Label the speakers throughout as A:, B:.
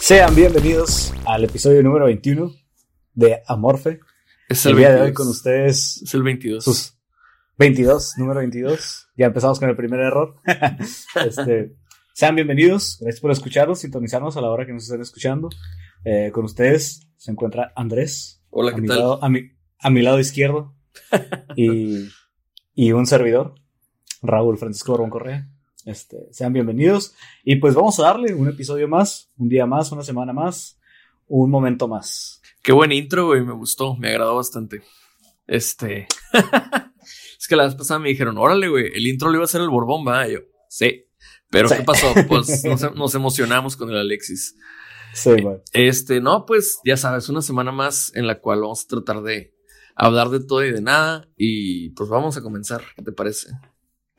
A: Sean bienvenidos al episodio número 21 de Amorfe.
B: Es
A: el,
B: el,
A: día
B: 22.
A: de hoy con ustedes,
B: Es el 22.
A: sus 22, número 22. Ya empezamos con el primer error. Este, sean bienvenidos, gracias por escucharnos, sintonizarnos a la hora que nos estén escuchando. Eh, con ustedes se encuentra Andrés,
B: Hola, ¿qué tal?
A: lado, a, mi, a mi lado izquierdo, y, y un servidor, Raúl Francisco Borbón Correa. Este, sean bienvenidos. Y pues vamos a darle un episodio más, un día más, una semana más, un momento más.
B: Qué buen intro, güey, me gustó, me agradó bastante. Este. es que la vez pasada me dijeron, órale, güey, el intro lo iba a hacer el Borbón, va. Yo, sí. Pero
A: Sí.
B: ¿qué pasó? Pues nos, nos emocionamos con el Alexis.
A: Sí, bueno.
B: Este, no, pues ya sabes, una semana más en la cual vamos a tratar de hablar de todo y de nada. Y pues vamos a comenzar, ¿qué te parece?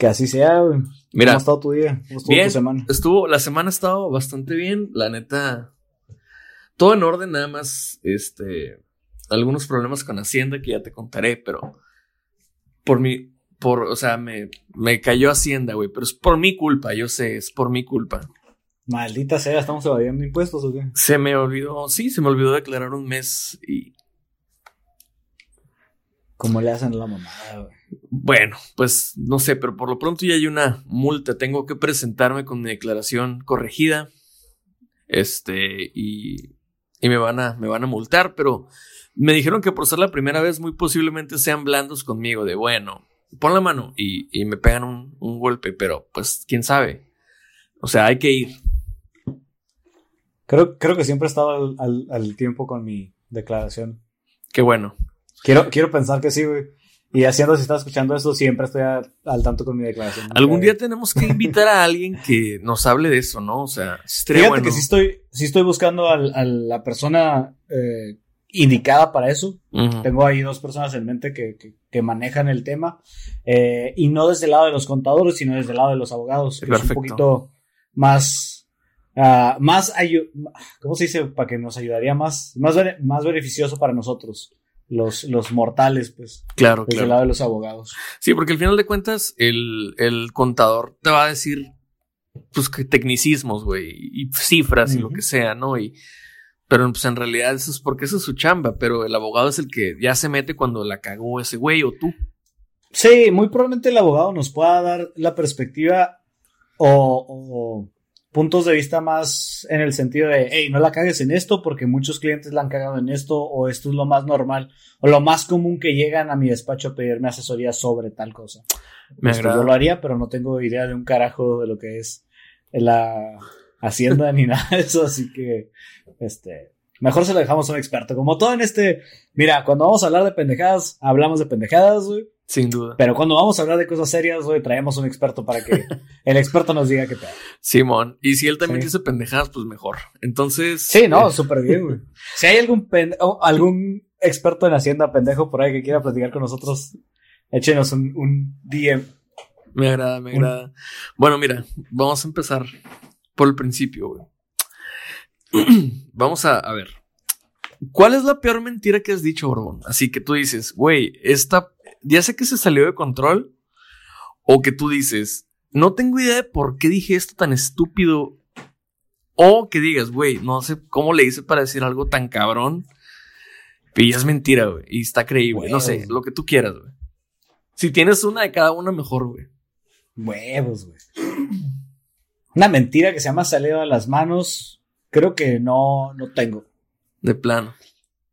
A: Que así sea, güey.
B: Mira,
A: ¿Cómo ha estado tu día? ¿Cómo estuvo
B: Bien.
A: tu semana?
B: estuvo, la semana ha estado bastante bien, la neta. Todo en orden, nada más, este, algunos problemas con Hacienda que ya te contaré, pero por mi, por, o sea, me, me cayó Hacienda, güey, pero es por mi culpa, yo sé, es por mi culpa.
A: Maldita sea, ¿estamos evadiendo impuestos o qué?
B: Se me olvidó, sí, se me olvidó declarar un mes y,
A: ¿Cómo le hacen la mamada, güey?
B: bueno, pues no sé, pero por lo pronto ya hay una multa, tengo que presentarme con mi declaración corregida, este, y, y me van a, me van a multar, pero me dijeron que por ser la primera vez muy posiblemente sean blandos conmigo, de bueno, pon la mano y, y me pegan un, un golpe, pero pues quién sabe. O sea, hay que ir.
A: Creo, creo que siempre he estado al, al- al tiempo con mi declaración.
B: Qué bueno.
A: Quiero, quiero pensar que sí, güey. Y haciendo, si estás escuchando esto, siempre estoy a- al tanto con mi declaración.
B: Algún día tenemos que invitar a alguien que nos hable de eso, ¿no? O sea,
A: Fíjate
B: bueno.
A: que sí estoy, sí estoy buscando al- a la persona eh, indicada para eso. Tengo ahí dos personas en mente que, que- que manejan el tema. eh, y no desde el lado de los contadores, sino desde el lado de los abogados. Que es un poquito más. ah, más ¿Cómo se dice? Para que nos ayudaría más. Más, más beneficioso para nosotros. Los, los mortales, pues.
B: Claro,
A: Desde
B: claro.
A: el lado de los abogados.
B: Sí, porque al final de cuentas, el, el contador te va a decir, pues, que tecnicismos, güey, y cifras y lo que sea, ¿no? Y, pero pues en realidad eso es porque esa es su chamba, pero el abogado es el que ya se mete cuando la cagó ese güey o tú.
A: Sí, muy probablemente el abogado nos pueda dar la perspectiva o, o puntos de vista más en el sentido de, hey, no la cagues en esto porque muchos clientes la han cagado en esto o esto es lo más normal o lo más común que llegan a mi despacho a pedirme asesoría sobre tal cosa.
B: Me
A: Esto yo lo haría, pero no tengo idea de un carajo de lo que es la hacienda ni nada de eso, así que, este, mejor se lo dejamos a un experto. Como todo en este, mira, cuando vamos a hablar de pendejadas, hablamos de pendejadas, güey.
B: Sin duda.
A: Pero cuando vamos a hablar de cosas serias, güey, traemos un experto para que el experto nos diga qué pedo.
B: Simón. Y si él también
A: Sí.
B: dice pendejadas, pues mejor. Entonces.
A: Sí, no,
B: eh,
A: súper bien, güey. Si hay algún algún experto en Hacienda pendejo por ahí que quiera platicar con nosotros, échenos un, un DM.
B: Me agrada, me agrada. Bueno, mira, vamos a empezar por el principio, güey. vamos a, a ver. ¿Cuál es la peor mentira que has dicho, Borbón? Así que tú dices, güey, esta, ya sé que se salió de control. O que tú dices, no tengo idea de por qué dije esto tan estúpido. O que digas, güey, no sé cómo le hice para decir algo tan cabrón. Y es mentira, güey. Y está creíble. No sé, lo que tú quieras, güey. Si tienes una de cada una, mejor, güey.
A: Huevos, güey. Una mentira que se llama salido de las manos, creo que no, no tengo.
B: De plano.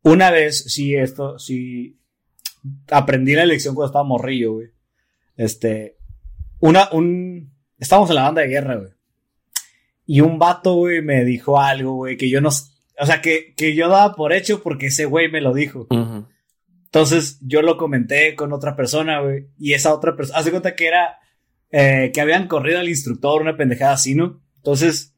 A: Una vez, sí, esto, sí, aprendí la lección cuando estaba morrillo, güey. Este, una, un, estábamos en la banda de guerra, güey. Y un vato, güey, me dijo algo, güey, que yo no, o sea, que, que yo daba por hecho porque ese güey me lo dijo. Entonces yo lo comenté con otra persona, güey. Y esa otra persona, hace cuenta que era eh, que habían corrido al instructor, una pendejada así, ¿no? Entonces,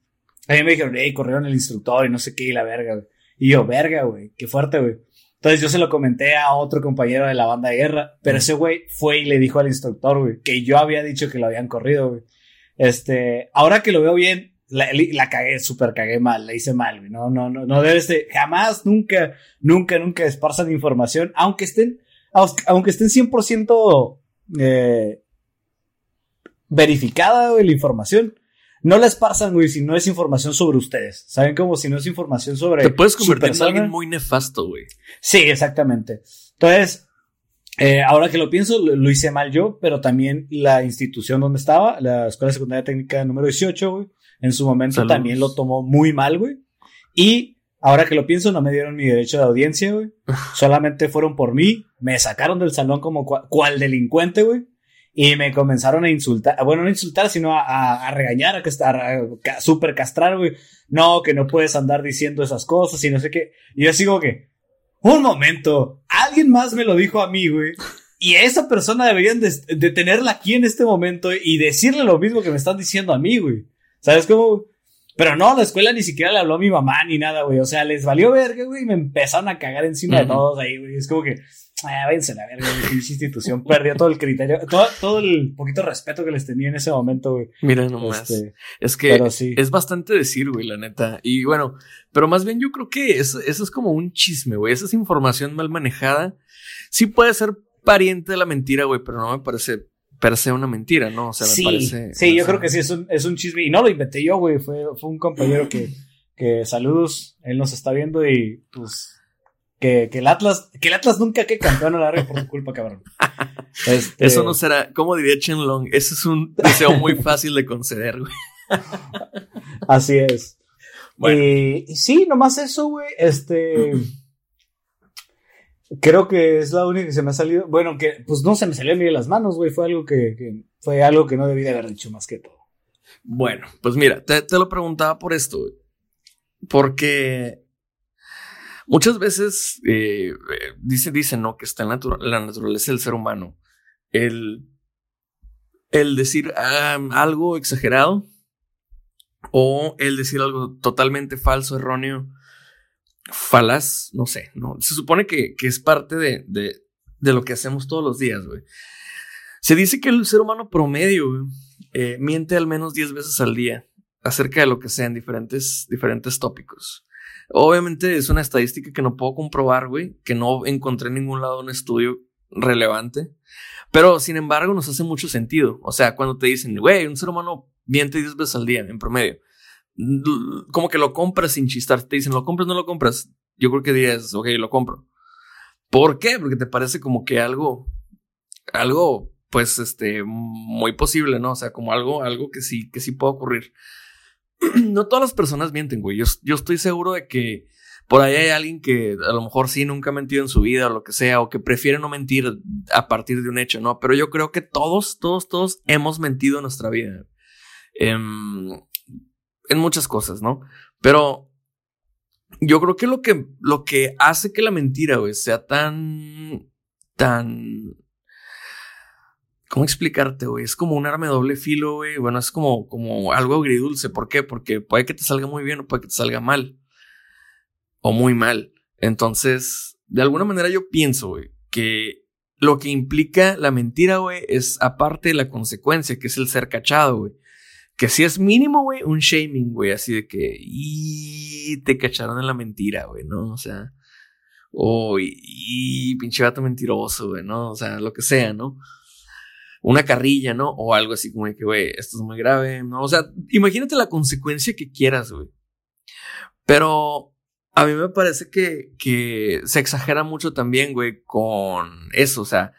A: a mí me dijeron, hey, corrieron el instructor y no sé qué, y la verga, güey. Y yo, verga, güey, qué fuerte, güey. Entonces yo se lo comenté a otro compañero de la banda de guerra, pero ese güey fue y le dijo al instructor, güey, que yo había dicho que lo habían corrido, güey. Este, ahora que lo veo bien, la, la cagué, súper cagué mal, la hice mal, güey. No, no, no, no debes de, jamás, nunca, nunca, nunca esparzan información, aunque estén, aunque estén 100% eh, verificada, güey, la información. No la esparzan, güey, si no es información sobre ustedes. ¿Saben cómo? Si no es información sobre.
B: Te puedes convertir en alguien muy nefasto, güey.
A: Sí, exactamente. Entonces, eh, ahora que lo pienso, lo, hice mal yo, pero también la institución donde estaba, la Escuela Secundaria Técnica número 18, güey, en su momento también lo tomó muy mal, güey. Y ahora que lo pienso, no me dieron mi derecho de audiencia, güey. Solamente fueron por mí, me sacaron del salón como cual delincuente, güey. Y me comenzaron a insultar, bueno, no insultar, sino a, a, regañar, a, estar a, super castrar, güey. No, que no puedes andar diciendo esas cosas y no sé qué. Y yo sigo que, un momento, alguien más me lo dijo a mí, güey. Y esa persona deberían de, de, tenerla aquí en este momento y decirle lo mismo que me están diciendo a mí, güey. ¿Sabes cómo? Pero no, la escuela ni siquiera le habló a mi mamá ni nada, güey. O sea, les valió verga, güey, y me empezaron a cagar encima de todos ahí, güey. Es como que, ah, váyanse la verga, güey. institución perdió todo el criterio, todo, todo el poquito respeto que les tenía en ese momento, güey.
B: Mira nomás. Este, es que es bastante decir, güey, la neta. Y bueno, pero más bien yo creo que eso, eso es como un chisme, güey. Esa es información mal manejada. Sí puede ser pariente de la mentira, güey, pero no me parece per se una mentira, ¿no? O sea, me
A: sí,
B: parece.
A: Sí, yo creo que sí, es un, es un chisme. Y no lo inventé yo, güey. Fue, fue un compañero que, que saludos, él nos está viendo y pues que, que, el Atlas, que el Atlas nunca que campeón a la larga por tu culpa, cabrón.
B: Este... Eso no será, como diría Chen Long, ese es un deseo muy fácil de conceder, güey.
A: Así es. Bueno. Y, sí, nomás eso, güey. Este. Creo que es la única que se me ha salido. Bueno, que pues no se me salió ni de las manos, güey. Fue algo que, fue algo que no debí de haber dicho más que todo.
B: Bueno, pues mira, te, te lo preguntaba por esto. Porque muchas veces eh, dice, dice, ¿no? Que está en la, naturaleza del ser humano. El, el decir algo exagerado o el decir algo totalmente falso, erróneo falaz, no sé, no. Se supone que, que es parte de, de, de, lo que hacemos todos los días. Se dice que el ser humano promedio, eh, miente al menos 10 veces al día acerca de lo que sea en diferentes, diferentes tópicos. Obviamente es una estadística que no puedo comprobar, que no encontré en ningún lado un estudio relevante, pero sin embargo nos hace mucho sentido. O sea, cuando te dicen, güey, un ser humano miente 10 veces al día en promedio como que lo compras sin chistar. Te dicen, ¿lo compras no lo compras? Yo creo que dirías, ok, lo compro. ¿Por qué? Porque te parece como que algo, algo, pues, este, muy posible, ¿no? O sea, como algo, algo que sí, que sí puede ocurrir. no todas las personas mienten, güey. Yo, yo estoy seguro de que por ahí hay alguien que a lo mejor sí nunca ha mentido en su vida o lo que sea, o que prefiere no mentir a partir de un hecho, ¿no? Pero yo creo que todos, todos, todos hemos mentido en nuestra vida. Eh, en muchas cosas, ¿no? Pero yo creo que lo que, lo que hace que la mentira, güey, sea tan, tan... ¿Cómo explicarte, güey? Es como un arma de doble filo, güey. Bueno, es como, como algo agridulce. ¿Por qué? Porque puede que te salga muy bien o puede que te salga mal. O muy mal. Entonces, de alguna manera yo pienso, güey, que lo que implica la mentira, güey, es aparte de la consecuencia, que es el ser cachado, güey. Que si es mínimo, güey, un shaming, güey, así de que y te cacharon en la mentira, güey, ¿no? O sea, o y, pinche vato mentiroso, güey, ¿no? O sea, lo que sea, ¿no? Una carrilla, ¿no? O algo así como de que, güey, esto es muy grave, ¿no? O sea, imagínate la consecuencia que quieras, güey. Pero a mí me parece que, que se exagera mucho también, güey, con eso, o sea,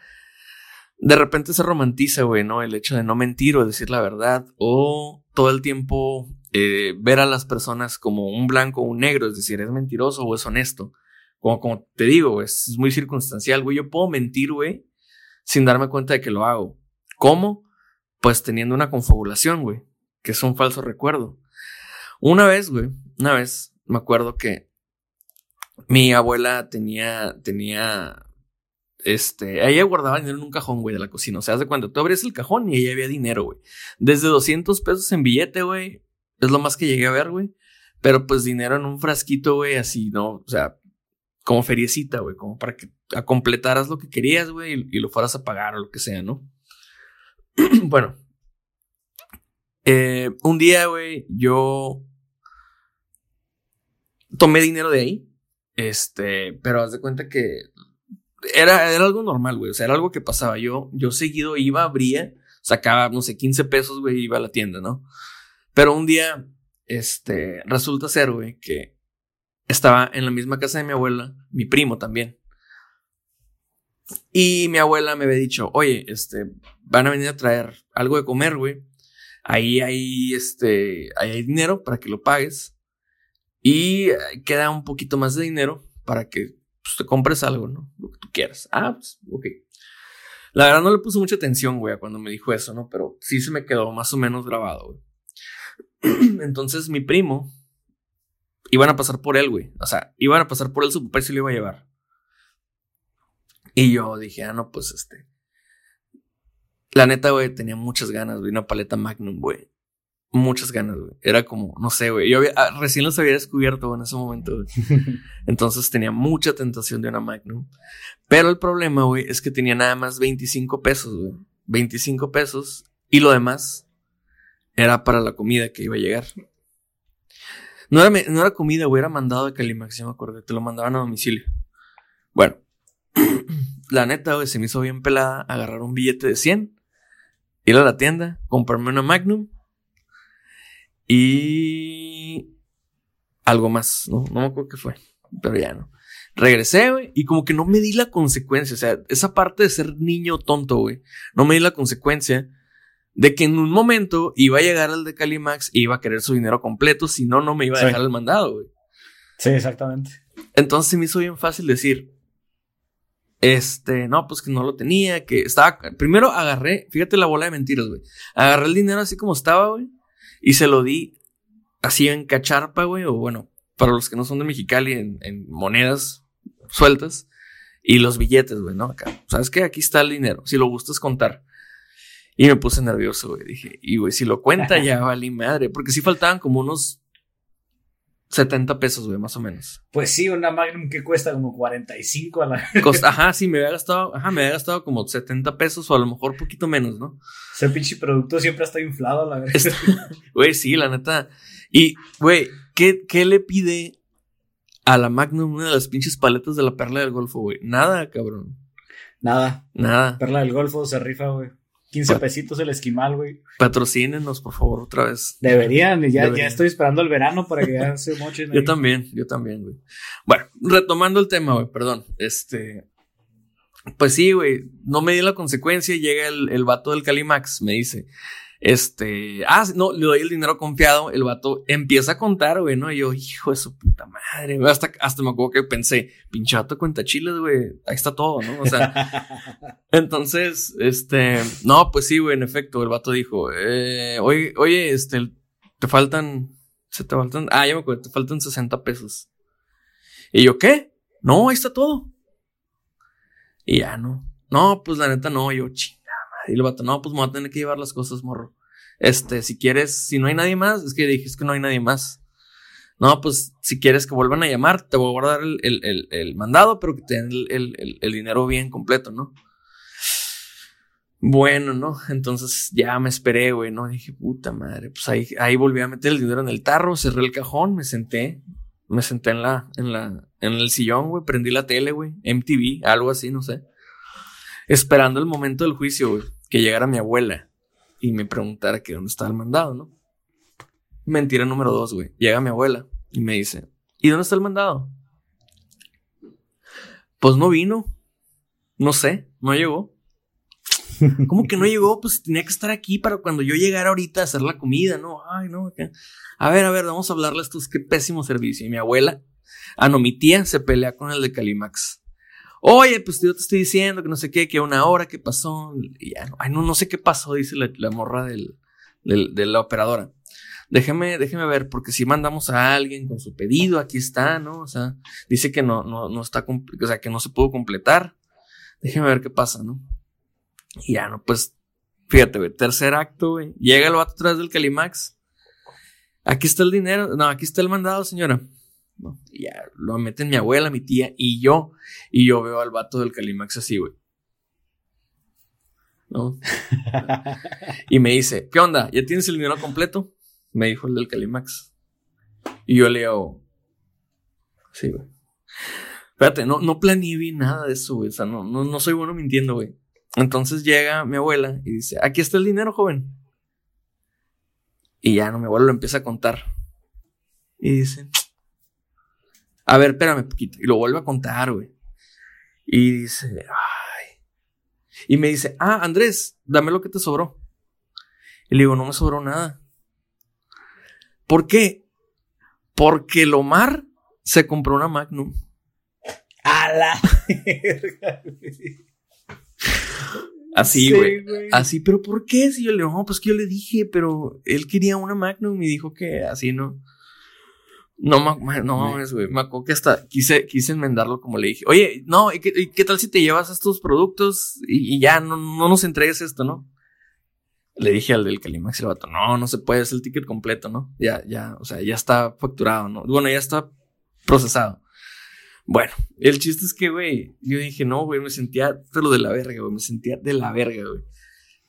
B: de repente se romantiza, güey, ¿no? El hecho de no mentir o decir la verdad o todo el tiempo eh, ver a las personas como un blanco o un negro, es decir, es mentiroso o es honesto. Como, como te digo, es muy circunstancial, güey. Yo puedo mentir, güey, sin darme cuenta de que lo hago. ¿Cómo? Pues teniendo una confabulación, güey, que es un falso recuerdo. Una vez, güey, una vez me acuerdo que mi abuela tenía, tenía este, ella guardaba dinero en un cajón, güey, de la cocina. O sea, de cuando tú abrías el cajón y ella había dinero, güey. Desde 200 pesos en billete, güey. Es lo más que llegué a ver, güey. Pero pues dinero en un frasquito, güey, así, ¿no? O sea, como feriecita, güey, como para que completaras lo que querías, güey, y, y, lo fueras a pagar o lo que sea, ¿no? bueno. Eh, un día, güey, yo tomé dinero de ahí. Este, pero haz de cuenta que era, era algo normal, güey. O sea, era algo que pasaba. Yo, yo seguido iba, abría, sacaba, no sé, 15 pesos, güey, iba a la tienda, ¿no? Pero un día, este, resulta ser, güey, que estaba en la misma casa de mi abuela, mi primo también. Y mi abuela me había dicho, oye, este, van a venir a traer algo de comer, güey. Ahí hay, este, ahí hay dinero para que lo pagues. Y queda un poquito más de dinero para que pues, te compres algo, ¿no? Lo que tú quieras. Ah, pues, ok. La verdad no le puse mucha atención, güey, cuando me dijo eso, ¿no? Pero sí se me quedó más o menos grabado, güey. Entonces mi primo iban a pasar por él, güey. O sea, iban a pasar por él, su papá y se lo iba a llevar. Y yo dije, ah, no, pues este. La neta, güey, tenía muchas ganas, güey, una paleta Magnum, güey muchas ganas, güey. Era como, no sé, güey. Yo ah, recién los había descubierto en ese momento, güey. Entonces tenía mucha tentación de una Magnum. Pero el problema, güey, es que tenía nada más 25 pesos, güey. 25 pesos. Y lo demás era para la comida que iba a llegar. No era, no era comida, güey, era mandado de Calimax, yo me acuerdo. Te lo mandaban a domicilio. Bueno, la neta, güey, se me hizo bien pelada agarrar un billete de 100, ir a la tienda, comprarme una Magnum y algo más, ¿no? No me acuerdo qué fue, pero ya no. Regresé, güey, y como que no me di la consecuencia, o sea, esa parte de ser niño tonto, güey, no me di la consecuencia de que en un momento iba a llegar al de Calimax y iba a querer su dinero completo, si no, no me iba a dejar el mandado, güey.
A: Sí, exactamente.
B: Entonces se me hizo bien fácil decir, este, no, pues que no lo tenía, que estaba, primero agarré, fíjate la bola de mentiras, güey, agarré el dinero así como estaba, güey, y se lo di así en cacharpa, güey, o bueno, para los que no son de Mexicali, en, monedas sueltas. Y los billetes, güey, ¿no? Acá. ¿Sabes qué? Aquí está el dinero, si lo gustas contar. Y me puse nervioso, güey. Dije, y güey, si lo cuenta ya valí madre. Porque sí faltaban como unos 70 pesos, güey, más o menos.
A: Pues sí, una Magnum que cuesta como 45 a la.
B: ajá, sí, me había gastado, ajá, me había gastado como 70 pesos o a lo mejor poquito menos, ¿no?
A: Ese pinche producto siempre está inflado, la verdad.
B: Güey, sí, la neta. Y, güey, ¿qué, ¿qué le pide a la Magnum una de las pinches paletas de la perla del Golfo, güey? Nada, cabrón.
A: Nada.
B: Nada.
A: Perla del Golfo se rifa, güey. 15 pesitos el esquimal, güey.
B: Patrocínenos, por favor, otra vez.
A: Deberían, ya, ya estoy esperando el verano para que ya se mochen.
B: yo también, yo también, güey. Bueno, retomando el tema, güey, perdón. Este. Pues sí, güey. No me di la consecuencia y llega el, el vato del Calimax, me dice. Este, ah, no, le doy el dinero confiado, el vato empieza a contar, güey, ¿no? Y yo, hijo de su puta madre, güey, hasta, hasta me acuerdo que pensé, pinchato cuenta chiles, güey, ahí está todo, ¿no? O sea, entonces, este, no, pues sí, güey, en efecto, el vato dijo, eh, oye, oye, este, te faltan, se te faltan, ah, ya me acuerdo, te faltan 60 pesos. Y yo, ¿qué? No, ahí está todo. Y ya, no. No, pues la neta no, yo, ching y el vato, no, pues me voy a tener que llevar las cosas, morro. Este, si quieres, si no hay nadie más, es que dije, es que no hay nadie más. No, pues si quieres que vuelvan a llamar, te voy a guardar el, el, el, mandado, pero que te el, dinero bien completo, ¿no? Bueno, ¿no? Entonces ya me esperé, güey, ¿no? Dije, puta madre, pues ahí, ahí volví a meter el dinero en el tarro, cerré el cajón, me senté, me senté en la, en la, en el sillón, güey, prendí la tele, güey, MTV, algo así, no sé esperando el momento del juicio, güey, que llegara mi abuela y me preguntara que dónde estaba el mandado, ¿no? Mentira número dos, güey. Llega mi abuela y me dice, ¿y dónde está el mandado? Pues no vino. No sé, no llegó. ¿Cómo que no llegó? Pues tenía que estar aquí para cuando yo llegara ahorita a hacer la comida, ¿no? Ay, no. A ver, a ver, vamos a hablarle a estos, qué pésimo servicio. Y mi abuela, ah, no, mi tía se pelea con el de Calimax. Oye, pues yo te estoy diciendo que no sé qué, que una hora, ¿qué pasó? Y ya, ay, no, no sé qué pasó, dice la, morra del, de la operadora. Déjeme, déjeme ver, porque si mandamos a alguien con su pedido, aquí está, ¿no? O sea, dice que no, no, no está, o sea, que no se pudo completar. déjeme ver qué pasa, ¿no? Y ya, no, pues, fíjate, güey, tercer acto, güey. Llega el vato atrás del Calimax. Aquí está el dinero, no, aquí está el mandado, señora. No, y ya lo meten mi abuela, mi tía y yo. Y yo veo al vato del Calimax así, güey. ¿No? y me dice, ¿qué onda? ¿Ya tienes el dinero completo? Me dijo el del Calimax. Y yo le digo, sí, güey. Espérate, no, no planeé nada de eso, güey. O sea, no, no, no soy bueno mintiendo, güey. Entonces llega mi abuela y dice, aquí está el dinero, joven. Y ya no, mi abuelo lo empieza a contar. Y dice, a ver, espérame poquito. Y lo vuelve a contar, güey. Y dice, ay. Y me dice, ah, Andrés, dame lo que te sobró. Y le digo, no me sobró nada. ¿Por qué? Porque Lomar se compró una Magnum.
A: A la
B: Así, güey. así, pero ¿por qué? Si yo le digo, no, pues que yo le dije, pero él quería una Magnum y dijo que así no. No, no mames, güey. Me acuerdo que hasta quise, quise enmendarlo como le dije. Oye, no, ¿y qué, tal si te llevas estos productos y, ya no, no, nos entregues esto, no? Le dije al del Calimax el vato, no, no se puede, es el ticket completo, ¿no? Ya, ya, o sea, ya está facturado, ¿no? Bueno, ya está procesado. Bueno, el chiste es que, güey, yo dije, no, güey, me sentía pero de la verga, güey, me sentía de la verga, güey.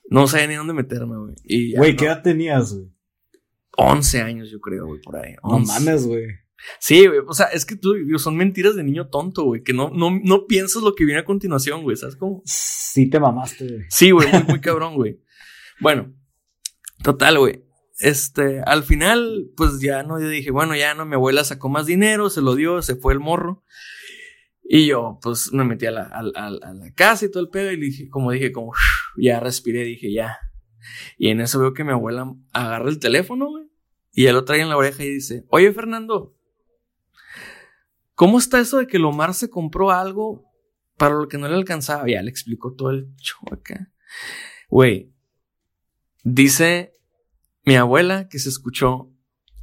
B: No sabía ni dónde meterme, güey.
A: Güey, ¿qué edad tenías, güey?
B: 11 años, yo creo, güey, por ahí.
A: No mames, güey.
B: Sí, güey, o sea, es que tú, son mentiras de niño tonto, güey, que no, no, no piensas lo que viene a continuación, güey, ¿sabes cómo?
A: Sí te mamaste, güey.
B: Sí, güey, muy, muy cabrón, güey. Bueno, total, güey. Este, al final, pues ya no, yo dije, bueno, ya no, mi abuela sacó más dinero, se lo dio, se fue el morro. Y yo, pues, me metí a la, a, a, a la casa y todo el pedo y dije, como dije, como, ya respiré, dije, ya. Y en eso veo que mi abuela agarra el teléfono, güey, y ya lo trae en la oreja y dice, oye, Fernando, ¿cómo está eso de que Lomar se compró algo para lo que no le alcanzaba? Ya le explicó todo el acá. Güey, dice mi abuela que se escuchó,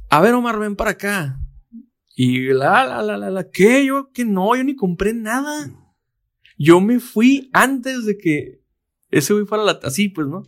B: a ver, Omar, ven para acá. Y la, la, la, la, la, ¿qué? Yo que no, yo ni compré nada. Yo me fui antes de que ese güey fuera la, así, pues, ¿no?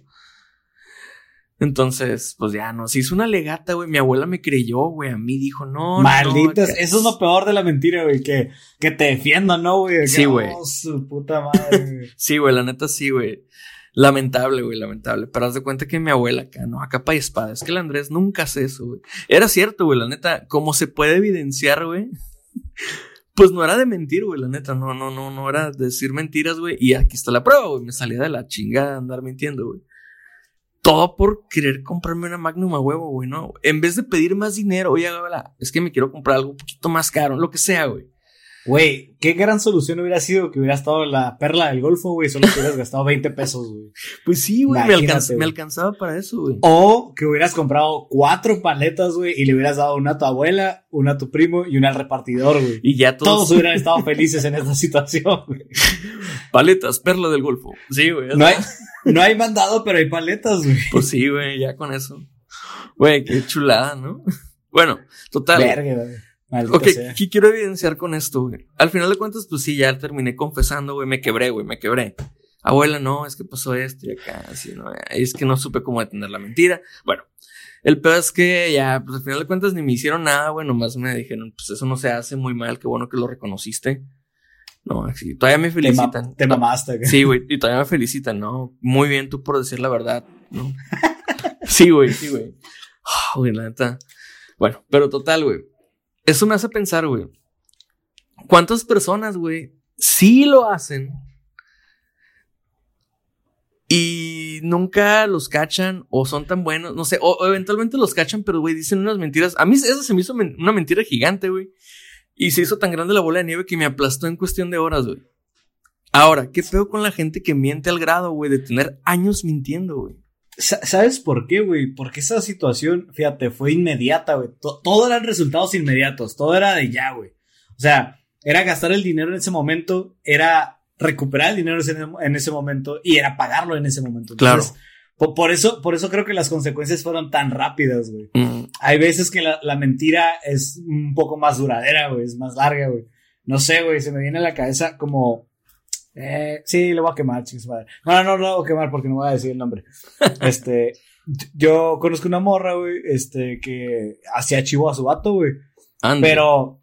B: Entonces, pues ya no, se hizo una legata, güey. Mi abuela me creyó, güey. A mí dijo, no.
A: Malditas, eso es lo peor de la mentira, güey. Que, que te defiendan, ¿no, güey?
B: Sí, güey.
A: Oh, su puta madre,
B: sí, güey, la neta sí, güey. Lamentable, güey, lamentable. Pero haz de cuenta que mi abuela acá, no, a capa y espada. Es que el Andrés nunca hace eso, güey. Era cierto, güey, la neta, como se puede evidenciar, güey. Pues no era de mentir, güey, la neta. No, no, no, no era de decir mentiras, güey. Y aquí está la prueba, güey. Me salía de la chingada andar mintiendo, güey. Todo por querer comprarme una Magnum a huevo, güey, ¿no? En vez de pedir más dinero, oye, es que me quiero comprar algo un poquito más caro, lo que sea, güey.
A: Güey, qué gran solución hubiera sido que hubiera estado la perla del Golfo, güey, solo que hubieras gastado 20 pesos, güey.
B: Pues sí, güey, me, me, alcanzaba para eso, güey.
A: O que hubieras comprado cuatro paletas, güey, y le hubieras dado una a tu abuela, una a tu primo y una al repartidor, güey.
B: Y ya
A: todos... todos hubieran estado felices en esta situación, güey.
B: Paletas, perla del Golfo. Sí, güey.
A: No hay, no hay mandado, pero hay paletas, güey.
B: Pues sí, güey, ya con eso. Güey, qué chulada, ¿no? Bueno, total.
A: Verga, güey
B: ok, ¿qué quiero evidenciar con esto, güey? Al final de cuentas, pues sí, ya terminé confesando, güey, me quebré, güey, me quebré. Abuela, no, es que pasó esto y acá, así, ¿no? Es que no supe cómo detener la mentira. Bueno, el peor es que ya, pues al final de cuentas ni me hicieron nada, güey, nomás me dijeron, pues eso no se hace muy mal, qué bueno que lo reconociste. No, sí, todavía me felicitan.
A: Te, mamaste,
B: güey. Sí, güey, y todavía me felicitan, ¿no? Muy bien tú por decir la verdad, ¿no? sí, güey, sí, güey. Oh, güey, la neta. Bueno, pero total, güey eso me hace pensar, güey. ¿Cuántas personas, güey, sí lo hacen y nunca los cachan o son tan buenos? No sé, o, eventualmente los cachan, pero, güey, dicen unas mentiras. A mí eso se me hizo una mentira gigante, güey. Y se hizo tan grande la bola de nieve que me aplastó en cuestión de horas, güey. Ahora, ¿qué feo con la gente que miente al grado, güey, de tener años mintiendo, güey?
A: ¿Sabes por qué, güey? Porque esa situación, fíjate, fue inmediata, güey. todo eran resultados inmediatos, todo era de ya, güey. O sea, era gastar el dinero en ese momento, era recuperar el dinero en ese momento y era pagarlo en ese momento.
B: claro.
A: Por, eso, por eso creo que las consecuencias fueron tan rápidas, güey. Mm. Hay veces que la, la, mentira es un poco más duradera, güey, es más larga, güey. No sé, güey, se me viene a la cabeza como Eh, sí, lo voy a quemar, chicos, madre. No, no, no lo voy a quemar porque no voy a decir el nombre. este, yo conozco una morra, güey, este, que hacía chivo a su vato, güey. Pero,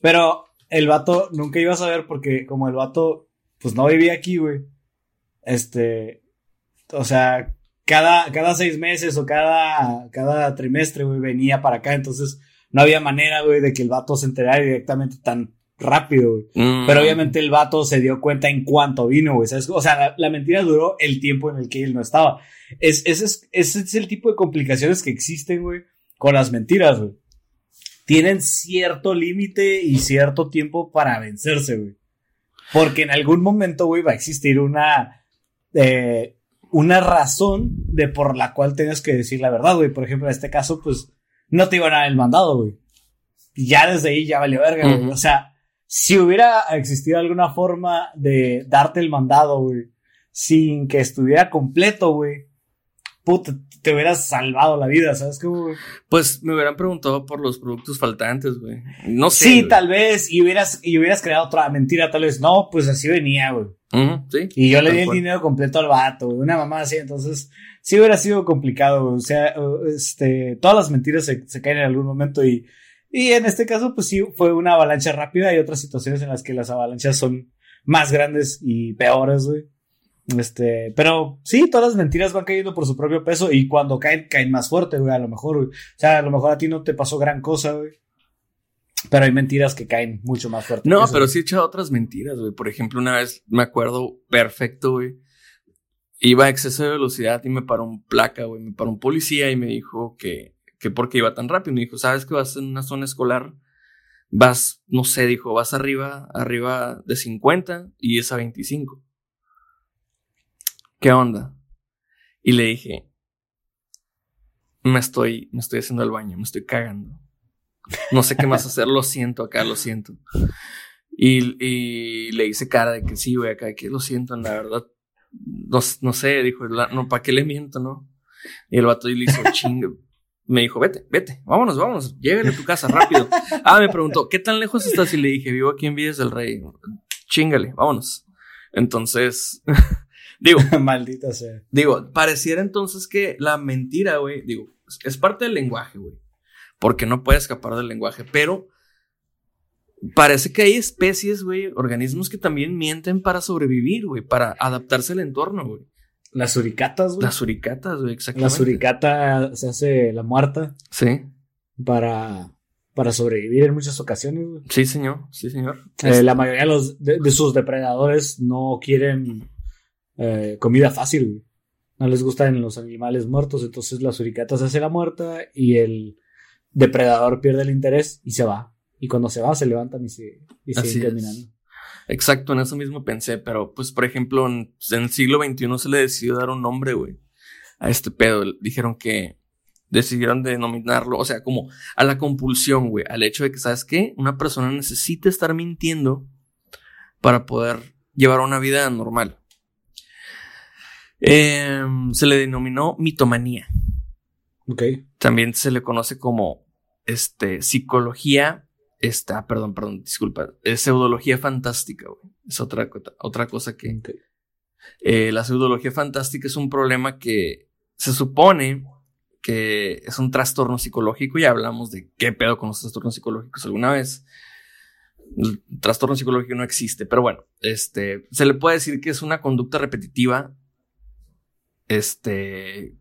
A: pero el vato nunca iba a saber porque como el vato, pues no vivía aquí, güey. Este, o sea, cada, cada seis meses o cada, cada trimestre, güey, venía para acá. Entonces, no había manera, güey, de que el vato se enterara directamente tan rápido, güey. Mm. Pero obviamente el vato se dio cuenta en cuanto vino, güey. O sea, la, mentira duró el tiempo en el que él no estaba. Es, ese, es, ese es el tipo de complicaciones que existen, güey, con las mentiras, güey. Tienen cierto límite y cierto tiempo para vencerse, güey. Porque en algún momento, güey, va a existir una, eh, una razón de por la cual tengas que decir la verdad, güey. Por ejemplo, en este caso, pues, no te iban a dar el mandado, güey. Ya desde ahí ya valió verga, güey. O sea, si hubiera existido alguna forma de darte el mandado, güey, sin que estuviera completo, güey, puta, te hubieras salvado la vida, ¿sabes cómo, güey?
B: Pues me hubieran preguntado por los productos faltantes, güey. No sé.
A: Sí, tal vez, y hubieras, y hubieras creado otra mentira, tal vez. No, pues así venía, güey. sí. Y yo le di el dinero completo al vato, güey. Una mamá así, entonces sí hubiera sido complicado, güey. O sea, este, todas las mentiras se, se caen en algún momento y y en este caso, pues sí, fue una avalancha rápida. y otras situaciones en las que las avalanchas son más grandes y peores, güey. Este, pero sí, todas las mentiras van cayendo por su propio peso y cuando caen, caen más fuerte, güey, a lo mejor, güey. O sea, a lo mejor a ti no te pasó gran cosa, güey. Pero hay mentiras que caen mucho más fuerte.
B: No, pero sí he echado otras mentiras, güey. Por ejemplo, una vez me acuerdo perfecto, güey. Iba a exceso de velocidad y me paró un placa, güey. Me paró un policía y me dijo que que porque iba tan rápido. Me dijo, ¿sabes que vas en una zona escolar? Vas, no sé, dijo, vas arriba, arriba de 50 y es a 25. ¿Qué onda? Y le dije, me estoy, me estoy haciendo el baño, me estoy cagando. No sé qué más hacer, lo siento acá, lo siento. Y, y le hice cara de que sí, güey, acá, que lo siento, la verdad. No, no sé, dijo, no, ¿para qué le miento, no? Y el vato le hizo chingue me dijo, vete, vete, vámonos, vámonos, llévele a tu casa rápido. Ah, me preguntó, ¿qué tan lejos estás? Y le dije, vivo aquí en Villas del Rey. Chingale, vámonos. Entonces, digo.
A: Maldita sea.
B: Digo, pareciera entonces que la mentira, güey, digo, es parte del lenguaje, güey. Porque no puede escapar del lenguaje, pero parece que hay especies, güey, organismos que también mienten para sobrevivir, güey, para adaptarse al entorno, güey.
A: Las suricatas, güey.
B: Las suricatas, güey, exactamente.
A: La suricata se hace la muerta.
B: Sí.
A: Para, para sobrevivir en muchas ocasiones, güey.
B: Sí, señor. Sí, señor.
A: Eh, la mayoría de, los, de, sus depredadores no quieren eh, comida fácil, güey. No les gustan los animales muertos, entonces la suricata se hace la muerta y el depredador pierde el interés y se va. Y cuando se va, se levantan y se y siguen caminando.
B: Exacto, en eso mismo pensé, pero pues por ejemplo en, el siglo XXI se le decidió dar un nombre, güey, a este pedo. Dijeron que decidieron denominarlo, o sea, como a la compulsión, güey, al hecho de que, ¿sabes qué? Una persona necesita estar mintiendo para poder llevar una vida normal. Em, se le denominó mitomanía.
A: Ok.
B: También se le conoce como este, psicología esta, perdón, perdón, disculpa, es pseudología fantástica, güey. Es otra, otra cosa que... Eh, la pseudología fantástica es un problema que se supone que es un trastorno psicológico, ya hablamos de qué pedo con los trastornos psicológicos alguna vez. El trastorno psicológico no existe, pero bueno, este, se le puede decir que es una conducta repetitiva, este,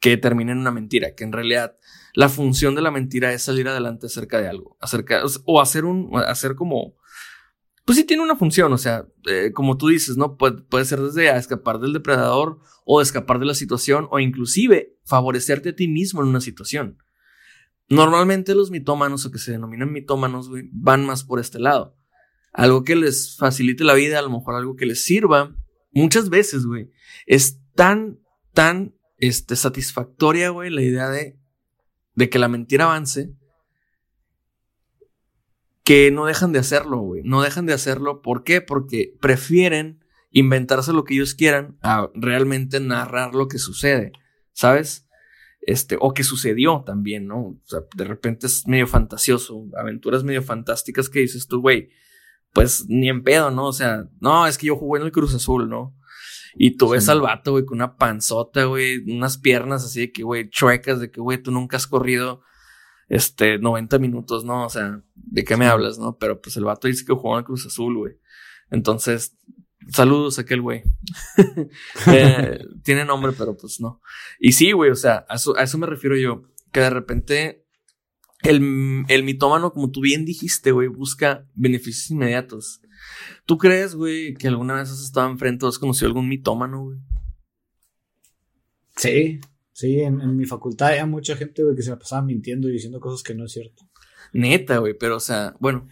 B: que termina en una mentira, que en realidad la función de la mentira es salir adelante acerca de algo, acerca, o hacer un, hacer como, pues sí tiene una función, o sea, eh, como tú dices, ¿no? puede ser desde escapar del depredador o escapar de la situación o inclusive favorecerte a ti mismo en una situación. Normalmente los mitómanos o que se denominan mitómanos, van más por este lado. Algo que les facilite la vida, a lo mejor algo que les sirva. Muchas veces, güey, es tan, tan este, satisfactoria, güey, la idea de, de que la mentira avance, que no dejan de hacerlo, güey. No dejan de hacerlo. ¿Por qué? Porque prefieren inventarse lo que ellos quieran a realmente narrar lo que sucede, ¿sabes? Este, o que sucedió también, ¿no? O sea, de repente es medio fantasioso, aventuras medio fantásticas que dices tú, güey, pues ni en pedo, ¿no? O sea, no, es que yo jugué en el Cruz Azul, ¿no? Y tú ves al vato, güey, con una panzota, güey, unas piernas así de que, güey, chuecas, de que, güey, tú nunca has corrido, este, 90 minutos, ¿no? O sea, ¿de qué me hablas, no? Pero pues el vato dice que jugó en el Cruz Azul, güey. Entonces, saludos a aquel güey. Eh, tiene nombre, pero pues no. Y sí, güey, o sea, a eso, a eso me refiero yo, que de repente el, el mitómano, como tú bien dijiste, güey, busca beneficios inmediatos. ¿Tú crees, güey, que alguna vez has estado enfrente o has conocido algún mitómano, güey?
A: Sí, sí, en, mi facultad había mucha gente, güey, que se la pasaba mintiendo y diciendo cosas que no es cierto.
B: Neta, güey, pero o sea, bueno.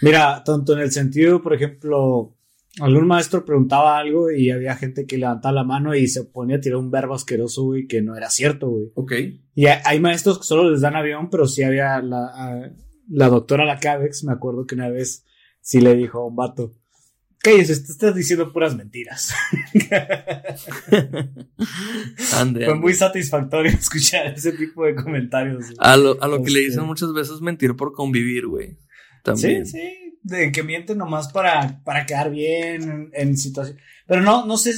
A: Mira, tanto en el sentido, por ejemplo, algún maestro preguntaba algo y había gente que levantaba la mano y se ponía a tirar un verbo asqueroso, güey, que no era cierto, güey.
B: Ok.
A: Y hay maestros que solo les dan avión, pero sí había la, la doctora Lacabex, me acuerdo que una vez sí le dijo a un vato, cállese, estás diciendo puras mentiras. Fue muy satisfactorio escuchar ese tipo de comentarios.
B: A lo, a lo que le dicen este muchas veces mentir por convivir, güey. También.
A: Sí, sí de que mienten nomás para, para quedar bien en, situación. Pero no, no sé,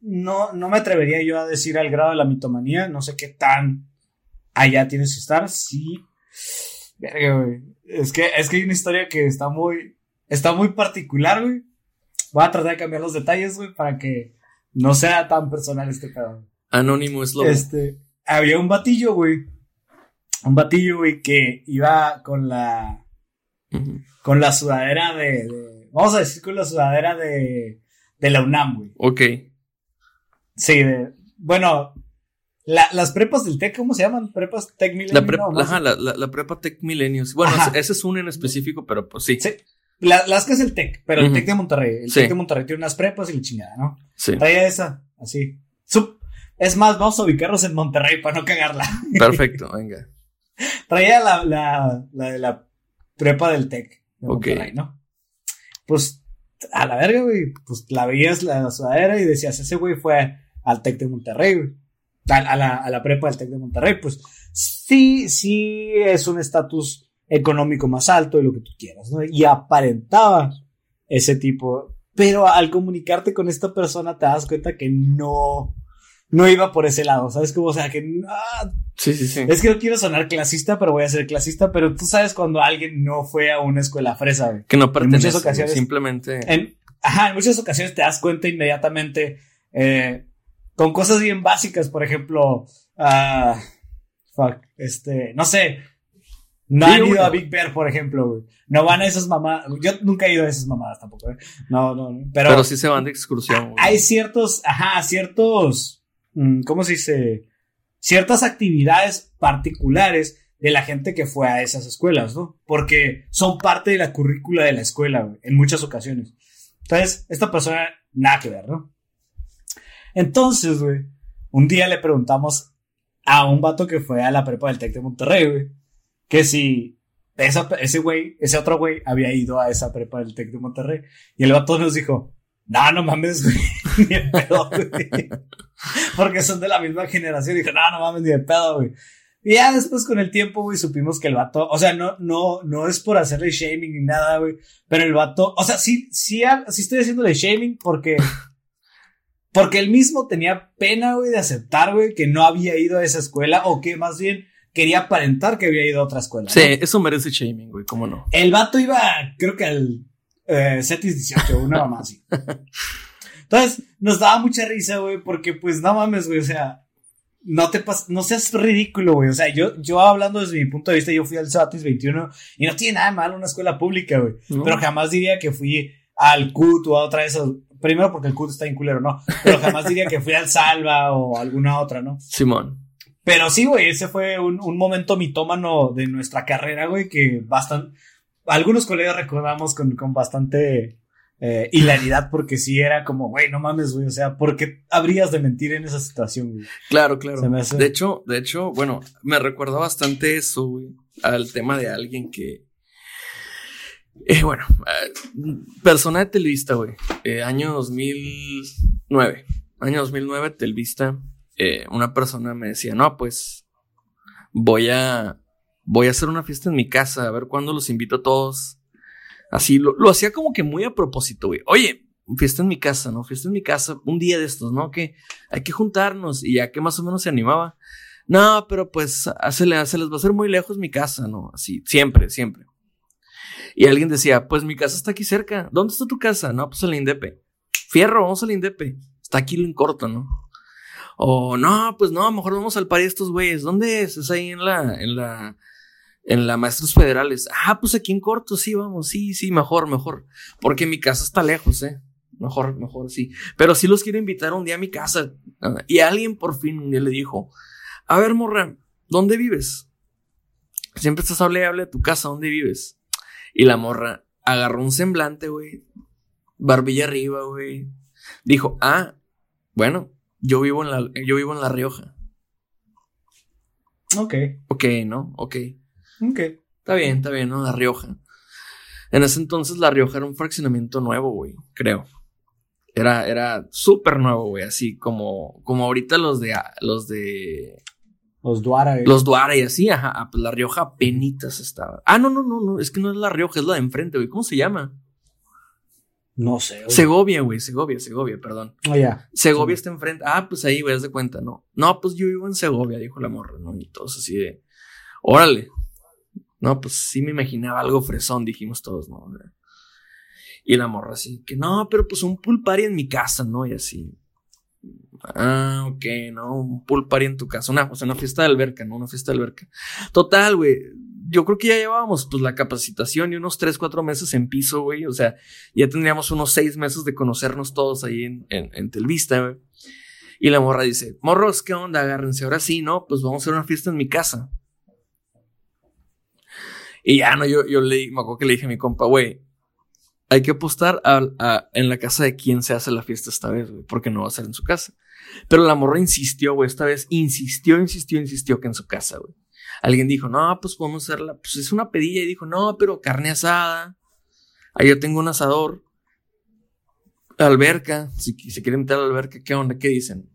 A: no, no me atrevería yo a decir al grado de la mitomanía, no sé qué tan allá tienes que estar. Sí. Es que, es que hay una historia que está muy, está muy particular, güey. Voy a tratar de cambiar los detalles, güey, para que no sea tan personal este cabrón.
B: Anónimo es lo.
A: Este, había un batillo, güey. Un batillo, güey, que iba con la, con la sudadera de, Vamos a decir con la sudadera de. De la UNAM, güey.
B: Ok.
A: Sí, de, bueno. las prepas del TEC, ¿cómo se llaman? Prepas TEC Millennium.
B: La, prepa TEC Millennium. Bueno, ese es un en específico, pero pues sí.
A: Sí. las que es el TEC, pero el TEC de Monterrey. El TEC de Monterrey tiene unas prepas y la chingada, ¿no?
B: Sí.
A: Traía esa, así. es más, vamos a ubicarnos en Monterrey para no cagarla.
B: Perfecto, venga.
A: Traía la, la, la de la prepa del TEC de ¿no? Pues a la verga, güey, pues la veías la sudadera y decías, ese güey fue al TEC de Monterrey, güey. A, la, a la prepa del TEC de Monterrey, pues sí, sí es un estatus económico más alto y lo que tú quieras, ¿no? Y aparentaba ese tipo, pero al comunicarte con esta persona te das cuenta que no, no iba por ese lado, ¿sabes? Como, o sea, que... Ah,
B: sí, sí, sí.
A: Es que no quiero sonar clasista, pero voy a ser clasista, pero tú sabes cuando alguien no fue a una escuela fresa, güey.
B: Que no pertenece, en muchas ocasiones, simplemente...
A: En, ajá, en muchas ocasiones te das cuenta inmediatamente eh, con cosas bien básicas, por ejemplo, uh, fuck, este, no sé, no han ido a Big Bear, por ejemplo, güey. No van a esas mamadas. Yo nunca he ido a esas mamadas tampoco, ¿eh? No, no, Pero,
B: pero sí se van de excursión,
A: güey. Hay ciertos, ajá, ciertos ¿cómo se dice? Ciertas actividades particulares de la gente que fue a esas escuelas, ¿no? Porque son parte de la currícula de la escuela, en muchas ocasiones. Entonces, esta persona, nada que ver, ¿no? Entonces, güey, un día le preguntamos a un vato que fue a la prepa del TEC de Monterrey, güey, que si ese güey, ese otro güey había ido a esa prepa del TEC de Monterrey. Y el vato nos dijo, no, no mames, güey, ni de pedo, güey. Porque son de la misma generación. Y dije, no, no mames, ni de pedo, güey. Y ya después con el tiempo, güey, supimos que el vato, o sea, no, no, no es por hacerle shaming ni nada, güey, pero el vato, o sea, sí, sí, sí estoy haciéndole shaming porque, porque él mismo tenía pena, güey, de aceptar, güey, que no había ido a esa escuela o que más bien quería aparentar que había ido a otra escuela.
B: Sí, eso merece shaming, güey, cómo no.
A: El vato iba, creo que al eh, Cetis 18, una mamá así. Entonces, nos daba mucha risa, güey, porque pues no mames, güey, o sea, no te pas no seas ridículo, güey. O sea, yo, yo hablando desde mi punto de vista, yo fui al Satis 21 y no tiene nada de malo una escuela pública, güey. Pero jamás diría que fui al CUT o a otra de esas. Primero porque el CUT está en culero, no. Pero jamás diría que fui al Salva o alguna otra, ¿no?
B: Simón.
A: Pero sí, güey, ese fue un, un momento mitómano de nuestra carrera, güey, que bastante, algunos colegas recordamos con, con bastante eh, hilaridad porque sí era como, güey, no mames, güey, o sea, ¿por qué habrías de mentir en esa situación, güey?
B: Claro, claro. De hecho, de hecho, bueno, me recuerda bastante eso, güey, al tema de alguien que, eh, bueno, eh, persona de Televista, güey, eh, año 2009, año 2009, Televista, una persona me decía, no, pues voy a voy a hacer una fiesta en mi casa, a ver cuándo los invito a todos Así lo, lo hacía como que muy a propósito, güey. Oye, fiesta en mi casa, ¿no? Fiesta en mi casa, un día de estos, ¿no? Que hay que juntarnos y ya que más o menos se animaba. No, pero pues se, le, se les va a hacer muy lejos mi casa, ¿no? Así, siempre, siempre. Y alguien decía, pues mi casa está aquí cerca. ¿Dónde está tu casa? No, pues en la Indepe. Fierro, vamos a la Indepe. Está aquí en corto, ¿no? O no, pues no, mejor vamos al par de estos güeyes. ¿Dónde es? Es ahí en la, en la, en la Maestros Federales. Ah, pues aquí en corto, sí, vamos, sí, sí, mejor, mejor. Porque mi casa está lejos, ¿eh? Mejor, mejor, sí. Pero sí los quiero invitar un día a mi casa. Y alguien por fin un día le dijo, a ver, morra, ¿dónde vives? Siempre estás hable hable de tu casa, ¿dónde vives? Y la morra agarró un semblante, güey. Barbilla arriba, güey. Dijo, ah, bueno, yo vivo en la, yo vivo en La Rioja.
A: Ok.
B: Ok, ¿no? Ok.
A: Ok.
B: Está bien, está bien, ¿no? La Rioja. En ese entonces La Rioja era un fraccionamiento nuevo, güey, creo. Era, era súper nuevo, güey, así como, como ahorita los de, los de
A: los Duara.
B: Los Duara y así, ajá. Ah, pues la Rioja penitas estaba. Ah, no, no, no, no. Es que no es la Rioja, es la de enfrente, güey. ¿Cómo se llama?
A: No sé.
B: Güey. Segovia, güey. Segovia, Segovia, perdón.
A: Oh, ya.
B: Segovia está enfrente. Ah, pues ahí, güey, haz de cuenta, ¿no? No, pues yo vivo en Segovia, dijo la morra, ¿no? Y todos así de. Órale. No, pues sí me imaginaba algo fresón, dijimos todos, ¿no? Y la morra así, que no, pero pues un pool party en mi casa, ¿no? Y así. Ah, ok, ¿no? Un pool party en tu casa. Una, o sea, una fiesta de alberca, ¿no? Una fiesta de alberca. Total, güey. Yo creo que ya llevábamos pues la capacitación y unos 3, 4 meses en piso, güey. O sea, ya tendríamos unos 6 meses de conocernos todos ahí en, en, Telvista, güey. Y la morra dice, morros, ¿qué onda? Agárrense. Ahora sí, ¿no? Pues vamos a hacer una fiesta en mi casa. Y ya, no, yo, yo le, me acuerdo que le dije a mi compa, güey, hay que apostar a, en la casa de quién se hace la fiesta esta vez, güey, porque no va a ser en su casa. Pero la morra insistió, güey, esta vez insistió, insistió, insistió que en su casa, güey. Alguien dijo, no, pues podemos hacerla, pues es una pedilla. Y dijo, no, pero carne asada. Ahí yo tengo un asador. Alberca, si se quieren meter a la alberca, ¿qué onda? ¿Qué dicen?